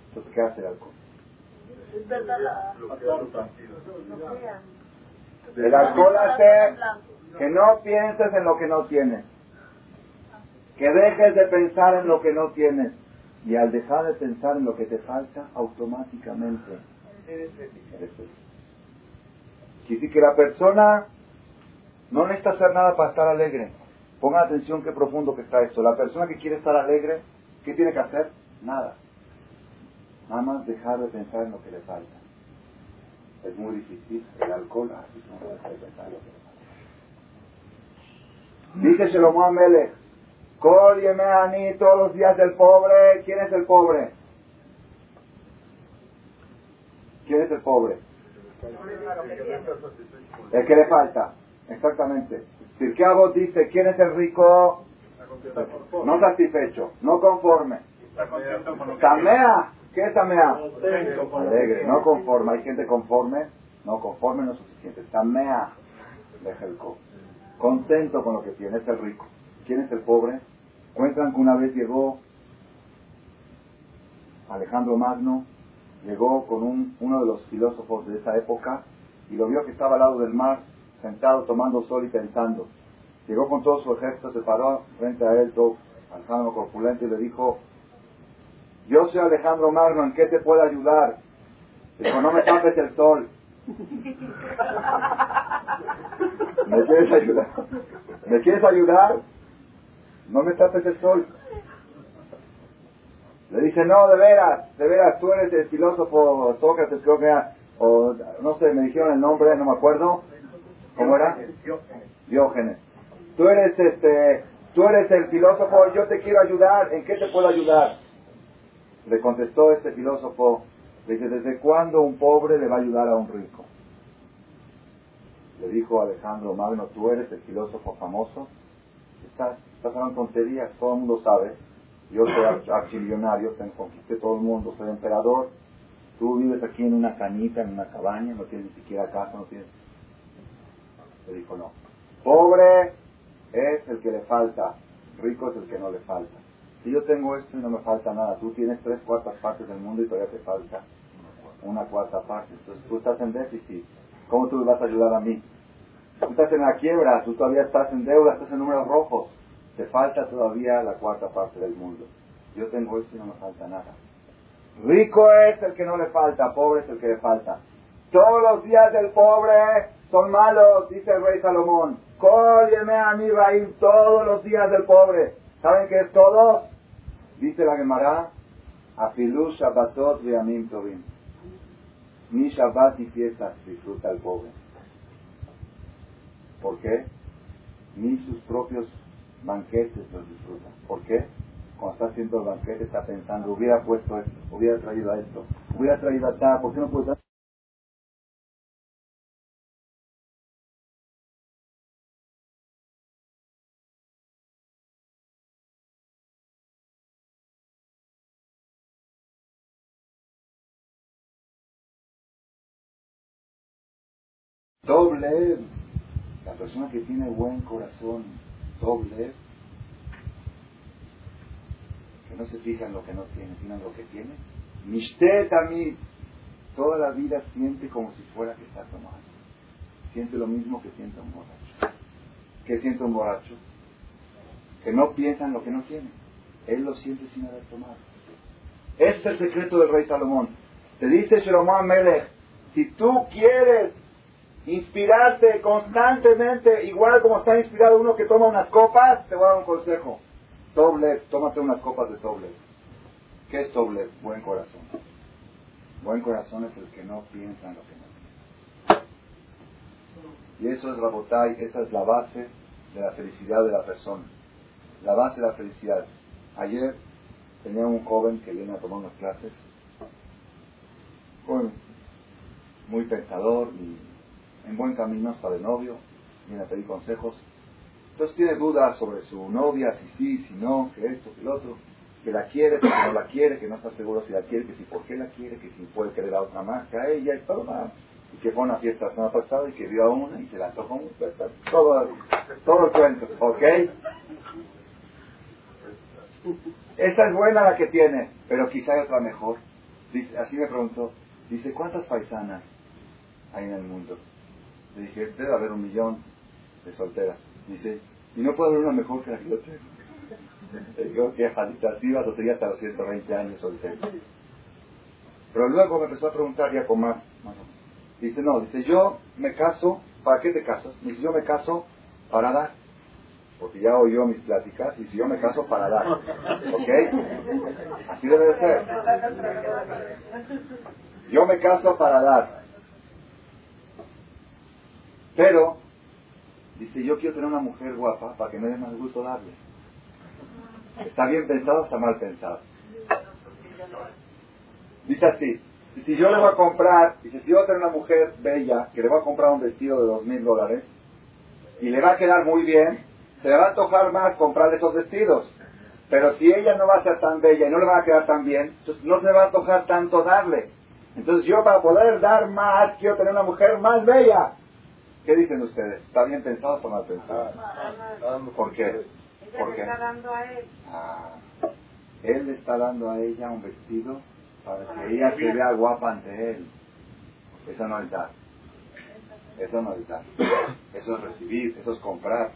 Speaker 1: Entonces, ¿qué hace el alcohol? El alcohol hace que no pienses en lo que no tienes. Que dejes de pensar en lo que no tienes. Y al dejar de pensar en lo que te falta, automáticamente eres feliz. Quiere que la persona no necesita hacer nada para estar alegre. Pongan atención qué profundo que está esto. La persona que quiere estar alegre, ¿qué tiene que hacer? Nada. Nada más dejar de pensar en lo que le falta. Es muy difícil. El alcohol así no deja de pensar en lo que le falta. Dice Shalom Amelech, Kol Yemeani, todos los días del pobre. ¿Quién es el pobre? ¿Quién es el pobre? El que le falta. Exactamente. Sirkeabot dice, ¿quién es el rico? No satisfecho, no conforme. Tamea, ¿qué es tamea? Alegre, no conforme. Hay gente conforme, no conforme no suficiente. Tamea, co Contento con lo que tiene, es el rico. ¿Quién es el pobre? Cuentan que una vez llegó Alejandro Magno, llegó con un, uno de los filósofos de esa época y lo vio que estaba al lado del mar sentado tomando sol y pensando. Llegó con todo su ejército, se paró frente a él, todo Alejandro corpulento, y le dijo, yo soy Alejandro Magno, ¿en qué te puedo ayudar? Dijo, no me tapes el sol. ¿Me quieres ayudar? ¿Me quieres ayudar? No me tapes el sol. Le dice, no, de veras, de veras, tú eres el filósofo Sócrates, creo que era, o no sé, me dijeron el nombre, no me acuerdo. ¿Cómo era? Diógenes. Tú eres este, tú eres el filósofo, yo te quiero ayudar, ¿en qué te puedo ayudar? Le contestó este filósofo, dice, ¿desde cuándo un pobre le va a ayudar a un rico? Le dijo Alejandro Magno, tú eres el filósofo famoso, estás, estás hablando tonterías, todo el mundo sabe, yo soy archimillonario, conquisté todo el mundo, soy emperador, tú vives aquí en una cañita, en una cabaña, no tienes ni siquiera casa, no tienes... Le dijo, no, pobre es el que le falta, rico es el que no le falta. Si yo tengo esto y no me falta nada, tú tienes tres cuartas partes del mundo y todavía te falta una cuarta parte. Entonces tú estás en déficit. ¿Cómo tú vas a ayudar a mí? Tú estás en la quiebra, tú todavía estás en deuda, estás en números rojos. Te falta todavía la cuarta parte del mundo. Yo tengo esto y no me falta nada. Rico es el que no le falta, pobre es el que le falta. Todos los días del pobre son malos, dice el rey Salomón. Cólleme a mi raíz todos los días del pobre. ¿Saben qué es todo? Dice la Gemara, Afilu Shabbatot Amim Tovim. Ni Shabbat y fiestas disfruta el pobre. ¿Por qué? Ni sus propios banquetes los disfruta. ¿Por qué? Cuando está haciendo el banquete está pensando, hubiera puesto esto, hubiera traído a esto, hubiera traído a tal, ¿por qué no puedo Doble, la persona que tiene buen corazón, doble, que no se fija en lo que no tiene, sino en lo que tiene. Mishte también, toda la vida siente como si fuera que está tomando. Siente lo mismo que siente un borracho. ¿Qué siente un borracho? Que no piensa en lo que no tiene. Él lo siente sin haber tomado. Este es el secreto del rey Salomón. Te dice Shalomón Melech, si tú quieres inspirarte constantemente, igual como está inspirado uno que toma unas copas, te voy a dar un consejo. Doble, tómate unas copas de doble. ¿Qué es doble? Buen corazón. Buen corazón es el que no piensa en lo que no tiene. Y eso es la botay, esa es la base de la felicidad de la persona. La base de la felicidad. Ayer tenía un joven que viene a tomar unas clases, muy pensador y en buen camino hasta de novio, viene a pedir consejos. Entonces tiene dudas sobre su novia, si sí, si no, que esto, que lo otro, que la quiere, que no la quiere, que no está seguro si la quiere, que si por qué la quiere, que si puede querer a otra más que a ella y todo más. Y que fue una fiesta la semana pasada y que vio a una y se la tocó todo, todo el cuento, ¿ok? Esta es buena la que tiene, pero quizá hay otra mejor. Dice, así me preguntó, dice, ¿cuántas paisanas hay en el mundo? Le dije, debe haber un millón de solteras. Dice, ¿y no puede haber una mejor que la que yo tengo? Le digo, que así vas a seguir hasta los 120 años soltero. Pero luego me empezó a preguntar ya con más. Dice, no, dice, yo me caso, ¿para qué te casas? Dice, yo me caso para dar. Porque ya oyó mis pláticas y si yo me caso para dar. ¿Ok? Así debe de ser. Yo me caso para dar. Pero, dice, yo quiero tener una mujer guapa para que me dé más gusto darle. ¿Está bien pensado o está mal pensado? Dice así, si yo le voy a comprar, dice, si yo voy a tener una mujer bella que le voy a comprar un vestido de dos mil dólares y le va a quedar muy bien, se le va a tocar más comprar esos vestidos. Pero si ella no va a ser tan bella y no le va a quedar tan bien, entonces no se va a tocar tanto darle. Entonces yo para poder dar más, quiero tener una mujer más bella. ¿Qué dicen ustedes? ¿Está bien pensado o mal pensado? ¿Por qué? ¿Por qué? Ah, él le está dando a ella un vestido para que ella se vea guapa ante él. Eso no es dar. Eso no es dar. Eso es recibir, eso es comprar.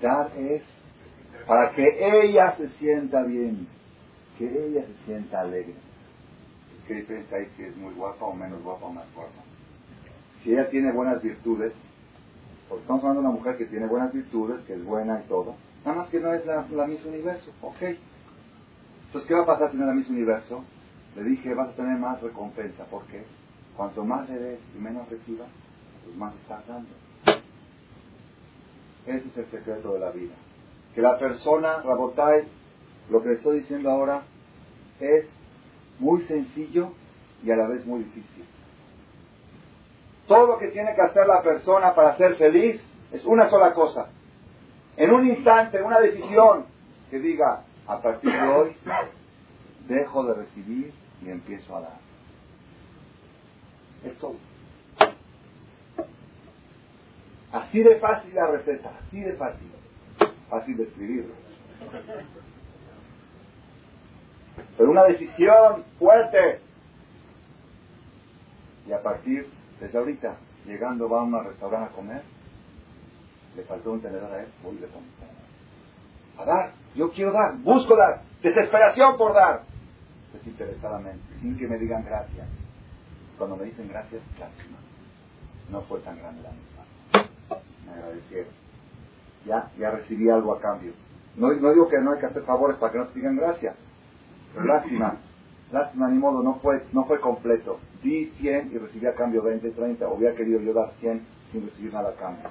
Speaker 1: Dar es para que ella se sienta bien, que ella se sienta alegre. Es que diferencia hay si es muy guapa o menos guapa o más guapa ella tiene buenas virtudes, porque estamos hablando de una mujer que tiene buenas virtudes, que es buena y todo, nada más que no es la, la Miss Universo, ok. Entonces, ¿qué va a pasar si no es la Miss Universo? Le dije, vas a tener más recompensa, ¿por qué? Cuanto más le des y menos recibas, pues más estás dando. Ese es el secreto de la vida. Que la persona, Rabotai, lo que le estoy diciendo ahora, es muy sencillo y a la vez muy difícil. Todo lo que tiene que hacer la persona para ser feliz es una sola cosa. En un instante, una decisión que diga, a partir de hoy, dejo de recibir y empiezo a dar. Es todo. Así de fácil la receta, así de fácil. Fácil de escribirlo. Pero una decisión fuerte. Y a partir, desde ahorita, llegando va a un restaurante a comer, le faltó un tenedor a él, voy y le pongo. A dar, yo quiero dar, busco dar, desesperación por dar. Desinteresadamente, sin que me digan gracias. Cuando me dicen gracias, lástima. No fue tan grande la misma. Me agradecieron. Ya, ya recibí algo a cambio. No, no digo que no hay que hacer favores para que no te digan gracias. Pero lástima, lástima, ni modo, no fue, no fue completo. Di 100 y recibí a cambio 20, 30. Hubiera querido yo dar 100 sin recibir nada a cambio.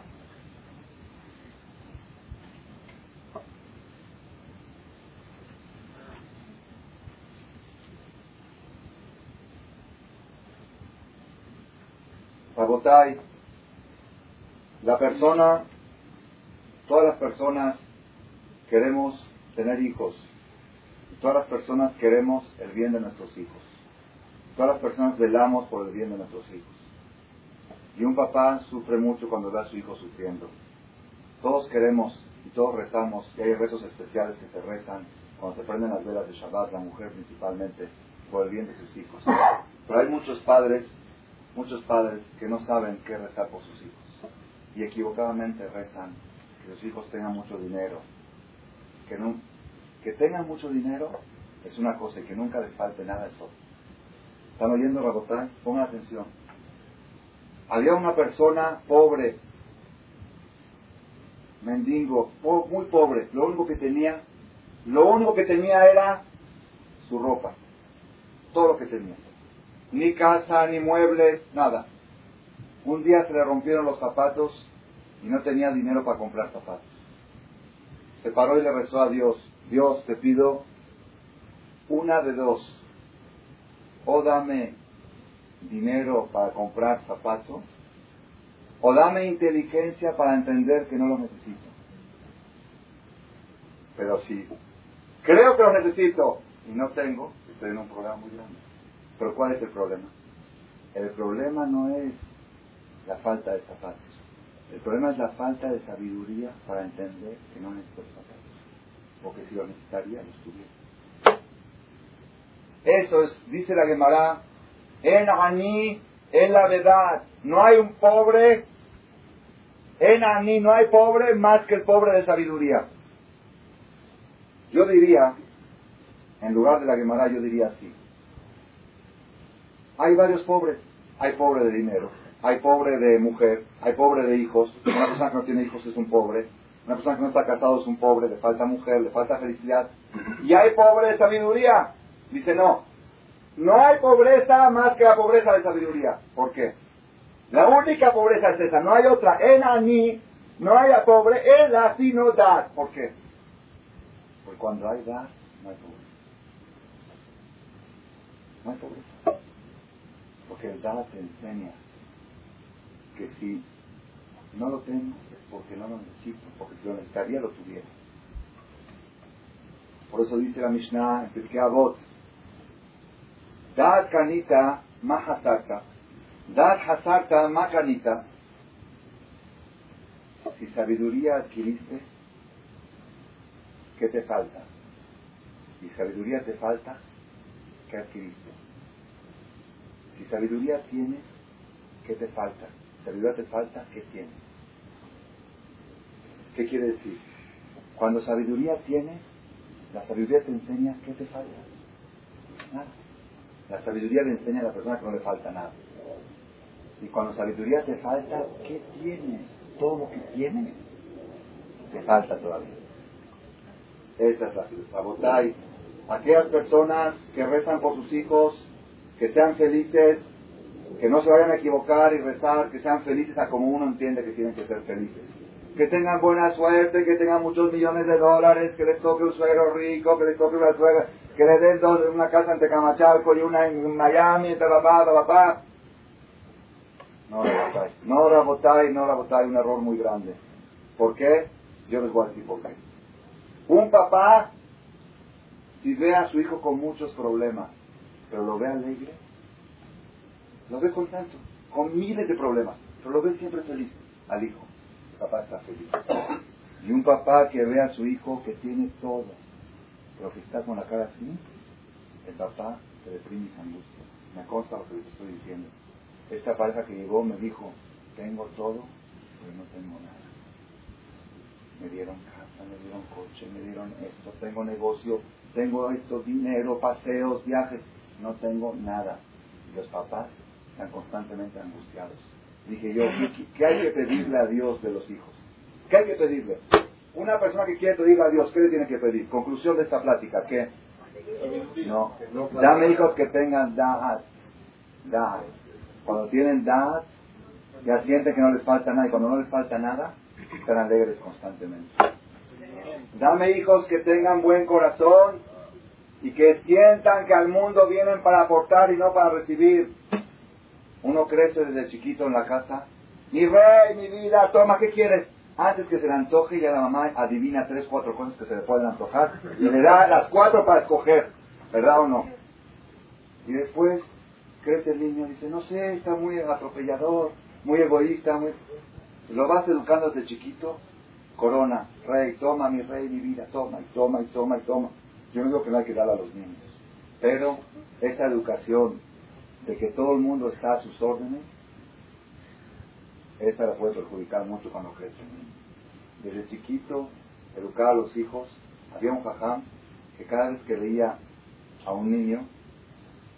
Speaker 1: Rabotai, la persona, todas las personas queremos tener hijos. Todas las personas queremos el bien de nuestros hijos. Todas las personas velamos por el bien de nuestros hijos. Y un papá sufre mucho cuando ve a su hijo sufriendo. Todos queremos y todos rezamos, y hay rezos especiales que se rezan cuando se prenden las velas de Shabbat, la mujer principalmente, por el bien de sus hijos. Pero hay muchos padres muchos padres que no saben qué rezar por sus hijos y equivocadamente rezan que sus hijos tengan mucho dinero. Que, tengan mucho dinero es una cosa y que nunca les falte nada es otra. ¿Están oyendo, Rabotán? Pongan atención. Había una persona pobre, mendigo, muy pobre. Lo único que tenía, lo único que tenía era su ropa. Todo lo que tenía ni casa, ni muebles, nada. Un día se le rompieron los zapatos y no tenía dinero para comprar zapatos. Se paró y le rezó a Dios, Dios te pido una de dos, o dame dinero para comprar zapatos, o dame inteligencia para entender que no lo necesito. Pero si creo que lo necesito y no tengo, estoy en un problema muy grande. Pero ¿cuál es el problema? El problema no es la falta de zapatos. El problema es la falta de sabiduría para entender que no necesito zapatos. Porque si lo necesitaría, los tuviera. Eso es, dice la Gemara, en Ani, en la verdad, no hay un pobre, en Ani no hay pobre más que el pobre de sabiduría. Yo diría, en lugar de la Gemara, yo diría así. Hay varios pobres. Hay pobre de dinero, hay pobre de mujer, hay pobre de hijos. Una persona que no tiene hijos es un pobre. Una persona que no está casado es un pobre, le falta mujer, le falta felicidad. Y hay pobre de sabiduría. Dice no. No hay pobreza más que la pobreza de sabiduría. ¿Por qué? La única pobreza es esa, no hay otra. En Ani no hay pobre, en la sino dar. ¿Por qué? Porque cuando hay dar, no hay pobreza. No hay pobreza. Porque el Dada te enseña que si no lo tengo es porque no lo necesito, porque si lo necesitaría lo tuviera. Por eso dice la Mishnah en Pirkei Avot, Dad kanita ma hasarta, Dad hasarta ma kanita. Si sabiduría adquiriste, ¿qué te falta? Si sabiduría te falta, ¿qué adquiriste? Si sabiduría tienes, ¿qué te falta? Sabiduría te falta, ¿qué tienes? ¿Qué quiere decir? Cuando sabiduría tienes, la sabiduría te enseña qué te falta. Nada. La sabiduría le enseña a la persona que no le falta nada. Y cuando sabiduría te falta, ¿qué tienes? Todo lo que tienes, te falta todavía. Esa es la filosofía. Aquellas personas que rezan por sus hijos que sean felices, que no se vayan a equivocar y rezar, que sean felices a como uno entiende que tienen que ser felices. Que tengan buena suerte, que tengan muchos millones de dólares, que les toque un suegro rico, que les toque una suegra, que les den dos, una casa en Tecamachalco y una en Miami, papá, papá. No la votáis, no la votáis, no la votáis, un error muy grande. ¿Por qué? Yo les voy a decir por qué. Un papá, si ve a su hijo con muchos problemas, pero lo ve alegre, lo ve contento, con miles de problemas, pero lo ve siempre feliz al hijo papá está feliz. Y un papá que ve a su hijo que tiene todo, pero que está con la cara así, el papá se deprime y se angustia. Me consta lo que les estoy diciendo. Esta pareja que llegó me dijo, tengo todo, pero no tengo nada. Me dieron casa, me dieron coche, me dieron esto, tengo negocio, tengo esto, dinero, paseos, viajes, no tengo nada. Y los papás están constantemente angustiados Dije yo, ¿qué, hay que pedirle a Dios de los hijos? ¿Qué hay que pedirle? Una persona que quiere pedirle a Dios, ¿qué le tiene que pedir? Conclusión de esta plática, ¿qué? No. Dame hijos que tengan da'at. Da'at. Cuando tienen da'at, ya sienten que no les falta nada. Y cuando no les falta nada, están alegres constantemente. Dame hijos que tengan buen corazón y que sientan que al mundo vienen para aportar y no para recibir. Uno crece desde chiquito en la casa. Mi rey, mi vida, toma, ¿qué quieres? Antes que se le antoje, ya la mamá adivina tres, cuatro cosas que se le pueden antojar y le da las cuatro para escoger, ¿verdad o no? Y después crece el niño y dice, no sé, está muy atropellador, muy egoísta, muy... Lo vas educando desde chiquito, corona, rey, toma mi rey, mi vida, toma, y toma, y toma, y toma. Yo no digo que no hay que dar a los niños, pero esa educación de que todo el mundo está a sus órdenes, esa la puede perjudicar mucho cuando crecen. Desde chiquito, educar a los hijos, había un jajam que cada vez que veía a un niño,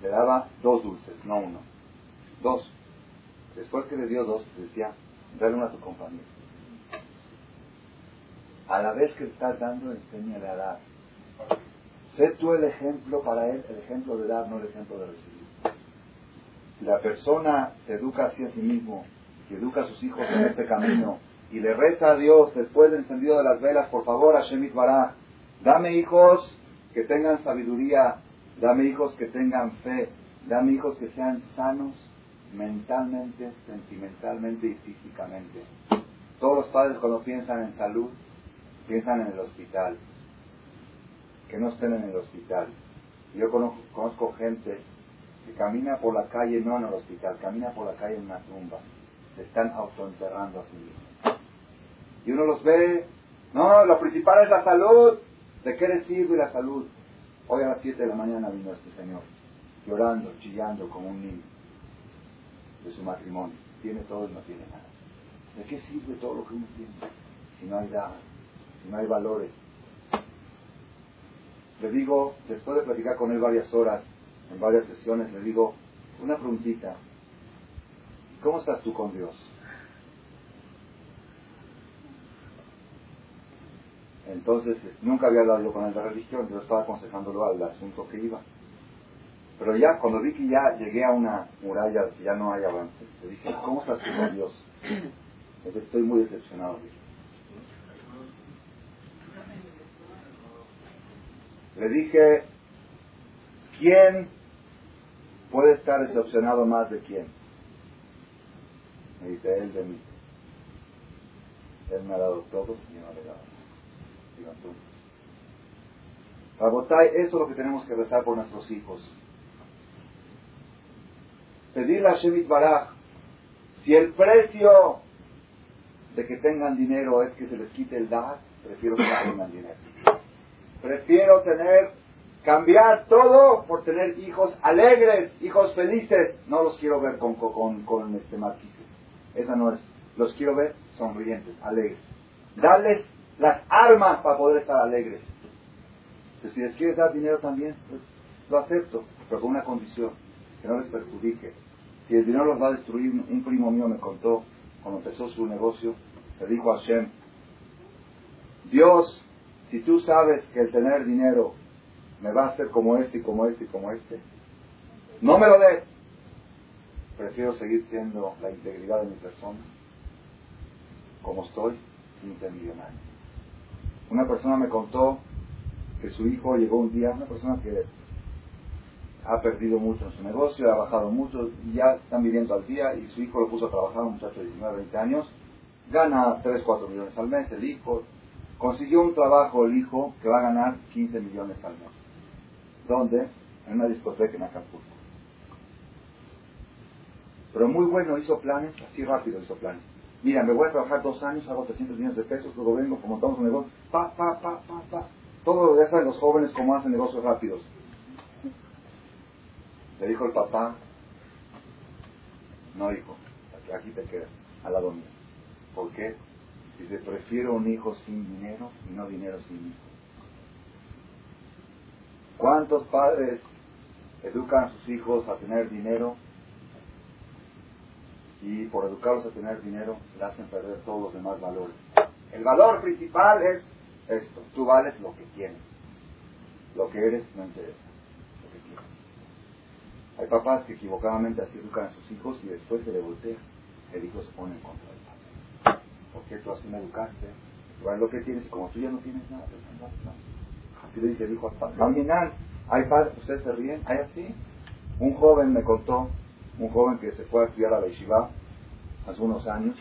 Speaker 1: le daba dos dulces, no uno, dos. Después que le dio dos, decía, dale uno a tu compañero. A la vez que estás dando, enséñale a dar. Sé tú el ejemplo para él, el ejemplo de dar, no el ejemplo de recibir la persona se educa a sí mismo, y educa a sus hijos en este camino, y le reza a Dios después del encendido de las velas, por favor, Hashem Bará, dame hijos que tengan sabiduría, dame hijos que tengan fe, dame hijos que sean sanos mentalmente, sentimentalmente y físicamente. Todos los padres cuando piensan en salud, piensan en el hospital, que no estén en el hospital. Yo conozco gente camina por la calle no en el hospital, camina por la calle en una tumba. Se están autoenterrando a sí mismos. Y uno los ve, no, lo principal es la salud. ¿De qué le sirve la salud? Hoy a las 7 de la mañana vino este señor, llorando, chillando como un niño de su matrimonio. Tiene todo y no tiene nada. ¿De qué sirve todo lo que uno tiene? Si no hay nada, si no hay valores. Le digo, después de platicar con él varias horas, en varias sesiones, le digo, una preguntita, ¿cómo estás tú con Dios? Entonces, nunca había hablado con él de religión, yo estaba aconsejándolo al asunto que iba. Pero ya, cuando vi que ya llegué a una muralla, que ya no hay avance, le dije, ¿cómo estás tú con Dios? estoy muy decepcionado. Le dije, ¿quién puede estar decepcionado más de quién. Me dice él de mí. Él me ha dado todo y no le he dado Digo entonces. Rabotay, eso es lo que tenemos que rezar por nuestros hijos. Pedirle a Shemit Baraj, si el precio de que tengan dinero es que se les quite el DAD, prefiero que tengan dinero. Prefiero tener Cambiar todo por tener hijos alegres, hijos felices. No los quiero ver con, con, con este marquises. Esa no es. Los quiero ver sonrientes, alegres. Darles las armas para poder estar alegres. Si les quieres dar dinero también, pues lo acepto, pero con una condición, que no les perjudique. Si el dinero los va a destruir, un primo mío me contó, cuando empezó su negocio, le dijo a Hashem, Dios, si tú sabes que el tener dinero me va a hacer como este y como este y como este. No me lo des. Prefiero seguir siendo la integridad de mi persona, como estoy, 15 millonarios. Una persona me contó que su hijo llegó un día, una persona que ha perdido mucho en su negocio, ha bajado mucho ya están viviendo al día y su hijo lo puso a trabajar, un muchacho de 19, 20 años, gana 3, 4 millones al mes, el hijo, consiguió un trabajo el hijo que va a ganar 15 millones al mes. ¿Dónde? En una discoteca en Acapulco. Pero muy bueno, hizo planes, así rápido hizo planes. Mira, me voy a trabajar dos años, hago 300 millones de pesos, luego vengo, como montamos un negocio, pa, pa, pa, pa, pa. Todo ya saben los jóvenes cómo hacen negocios rápidos. Le dijo el papá, no hijo, aquí te quedas, al lado mío. ¿Por qué? Dice, prefiero un hijo sin dinero y no dinero sin hijo. ¿Cuántos padres educan a sus hijos a tener dinero y por educarlos a tener dinero le hacen perder todos los demás valores? El valor principal es esto, tú vales lo que tienes, lo que eres no interesa, lo que tienes. Hay papás que equivocadamente así educan a sus hijos y después se le voltea, el hijo se pone en contra del padre. Porque tú así me educaste, igual lo que tienes y como tú ya no tienes nada, pues, le el hijo al padre. Hay padres, ustedes se ríen, hay así. Un joven me contó, un joven que se fue a estudiar a la yeshiva hace unos años,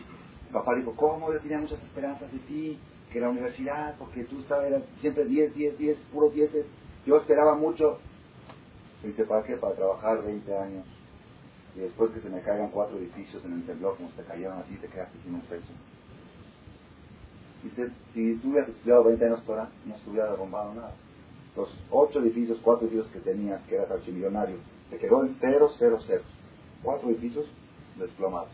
Speaker 1: el papá dijo, ¿cómo? Yo tenía muchas esperanzas de ti, que la universidad, porque tú estabas siempre 10, 10, 10, puro 10. Yo esperaba mucho. Dice, ¿para qué? Para trabajar 20 años. Y después que se me caigan cuatro edificios en el temblor, como se cayeron así, te quedaste sin un peso. Dice, si tú hubieras estudiado 20 años ahora, no se hubiera derrumbado nada. Los ocho edificios, cuatro edificios que tenías, que eras archimillonario, te quedó entero, cero, cero. Cuatro edificios desplomados.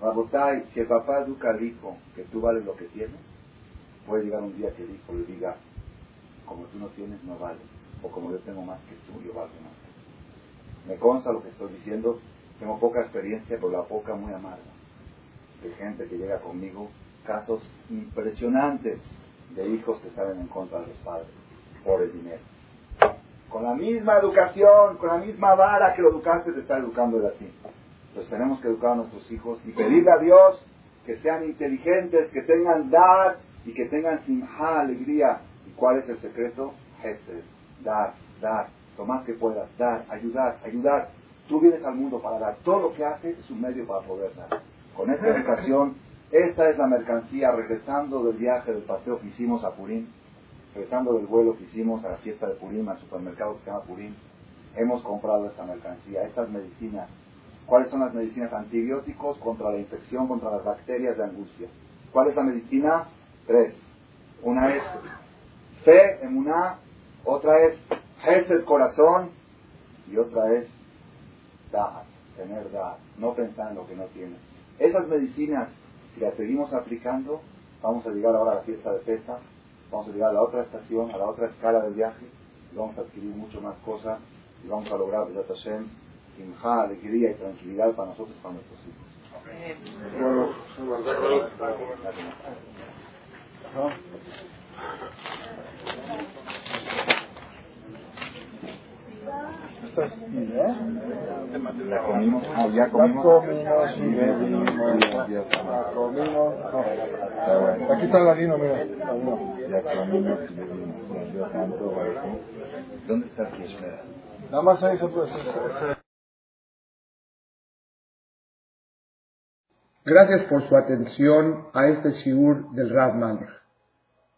Speaker 1: Rabotay, si el papá educa al hijo que tú vales lo que tienes, puede llegar un día que el hijo le diga, como tú no tienes, no vales. O como yo tengo más que tú, yo valgo más. Me consta lo que estoy diciendo, tengo poca experiencia, pero la poca muy amarga. De gente que llega conmigo, casos impresionantes de hijos que salen en contra de los padres por el dinero. Con la misma educación, con la misma vara que lo educaste, te está educando de a ti. Entonces tenemos que educar a nuestros hijos y pedirle a Dios que sean inteligentes, que tengan dar y que tengan simja, alegría. ¿Y cuál es el secreto? Ese, dar, dar, lo más que puedas, dar, ayudar, ayudar. Tú vienes al mundo para dar. Todo lo que haces es un medio para poder dar. Con esta educación, esta es la mercancía, regresando del viaje, del paseo que hicimos a Purín, regresando del vuelo que hicimos a la fiesta de Purín, al supermercado que se llama Purín, hemos comprado esta mercancía, estas medicinas. ¿Cuáles son las medicinas? Antibióticos contra la infección, contra las bacterias de angustia. ¿Cuál es la medicina? Tres. Una es fe, emuná, otra es el corazón, y otra es da, tener da, no pensar en lo que no tienes. Esas medicinas si la seguimos aplicando, vamos a llegar ahora a la fiesta de Pesa, vamos a llegar a la otra estación, a la otra escala del viaje, y vamos a adquirir mucho más cosas, y vamos a lograr, Besat Hashem, simja, alegría y tranquilidad para nosotros y para nuestros hijos.
Speaker 2: ¿Estás bien, eh?
Speaker 1: Ya comimos, ah, ya comimos.
Speaker 2: Ya comimos, Aquí está la lino, mira.
Speaker 1: Ya comimos ¿Dónde está el?
Speaker 2: Nada más ahí se puede hacer.
Speaker 3: Gracias por su atención a este shiur del Rav.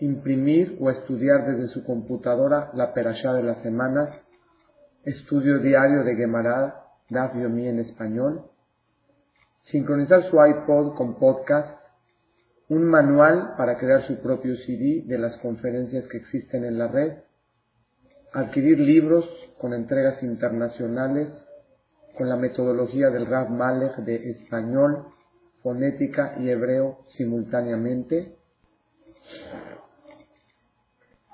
Speaker 3: imprimir o estudiar desde su computadora la perashá de la semana, estudio diario de Gemara, Daf Yomi en español, sincronizar su iPod con podcast, un manual para crear su propio CD de las conferencias que existen en la red, adquirir libros con entregas internacionales con la metodología del Rav Malek de español, fonética y hebreo simultáneamente,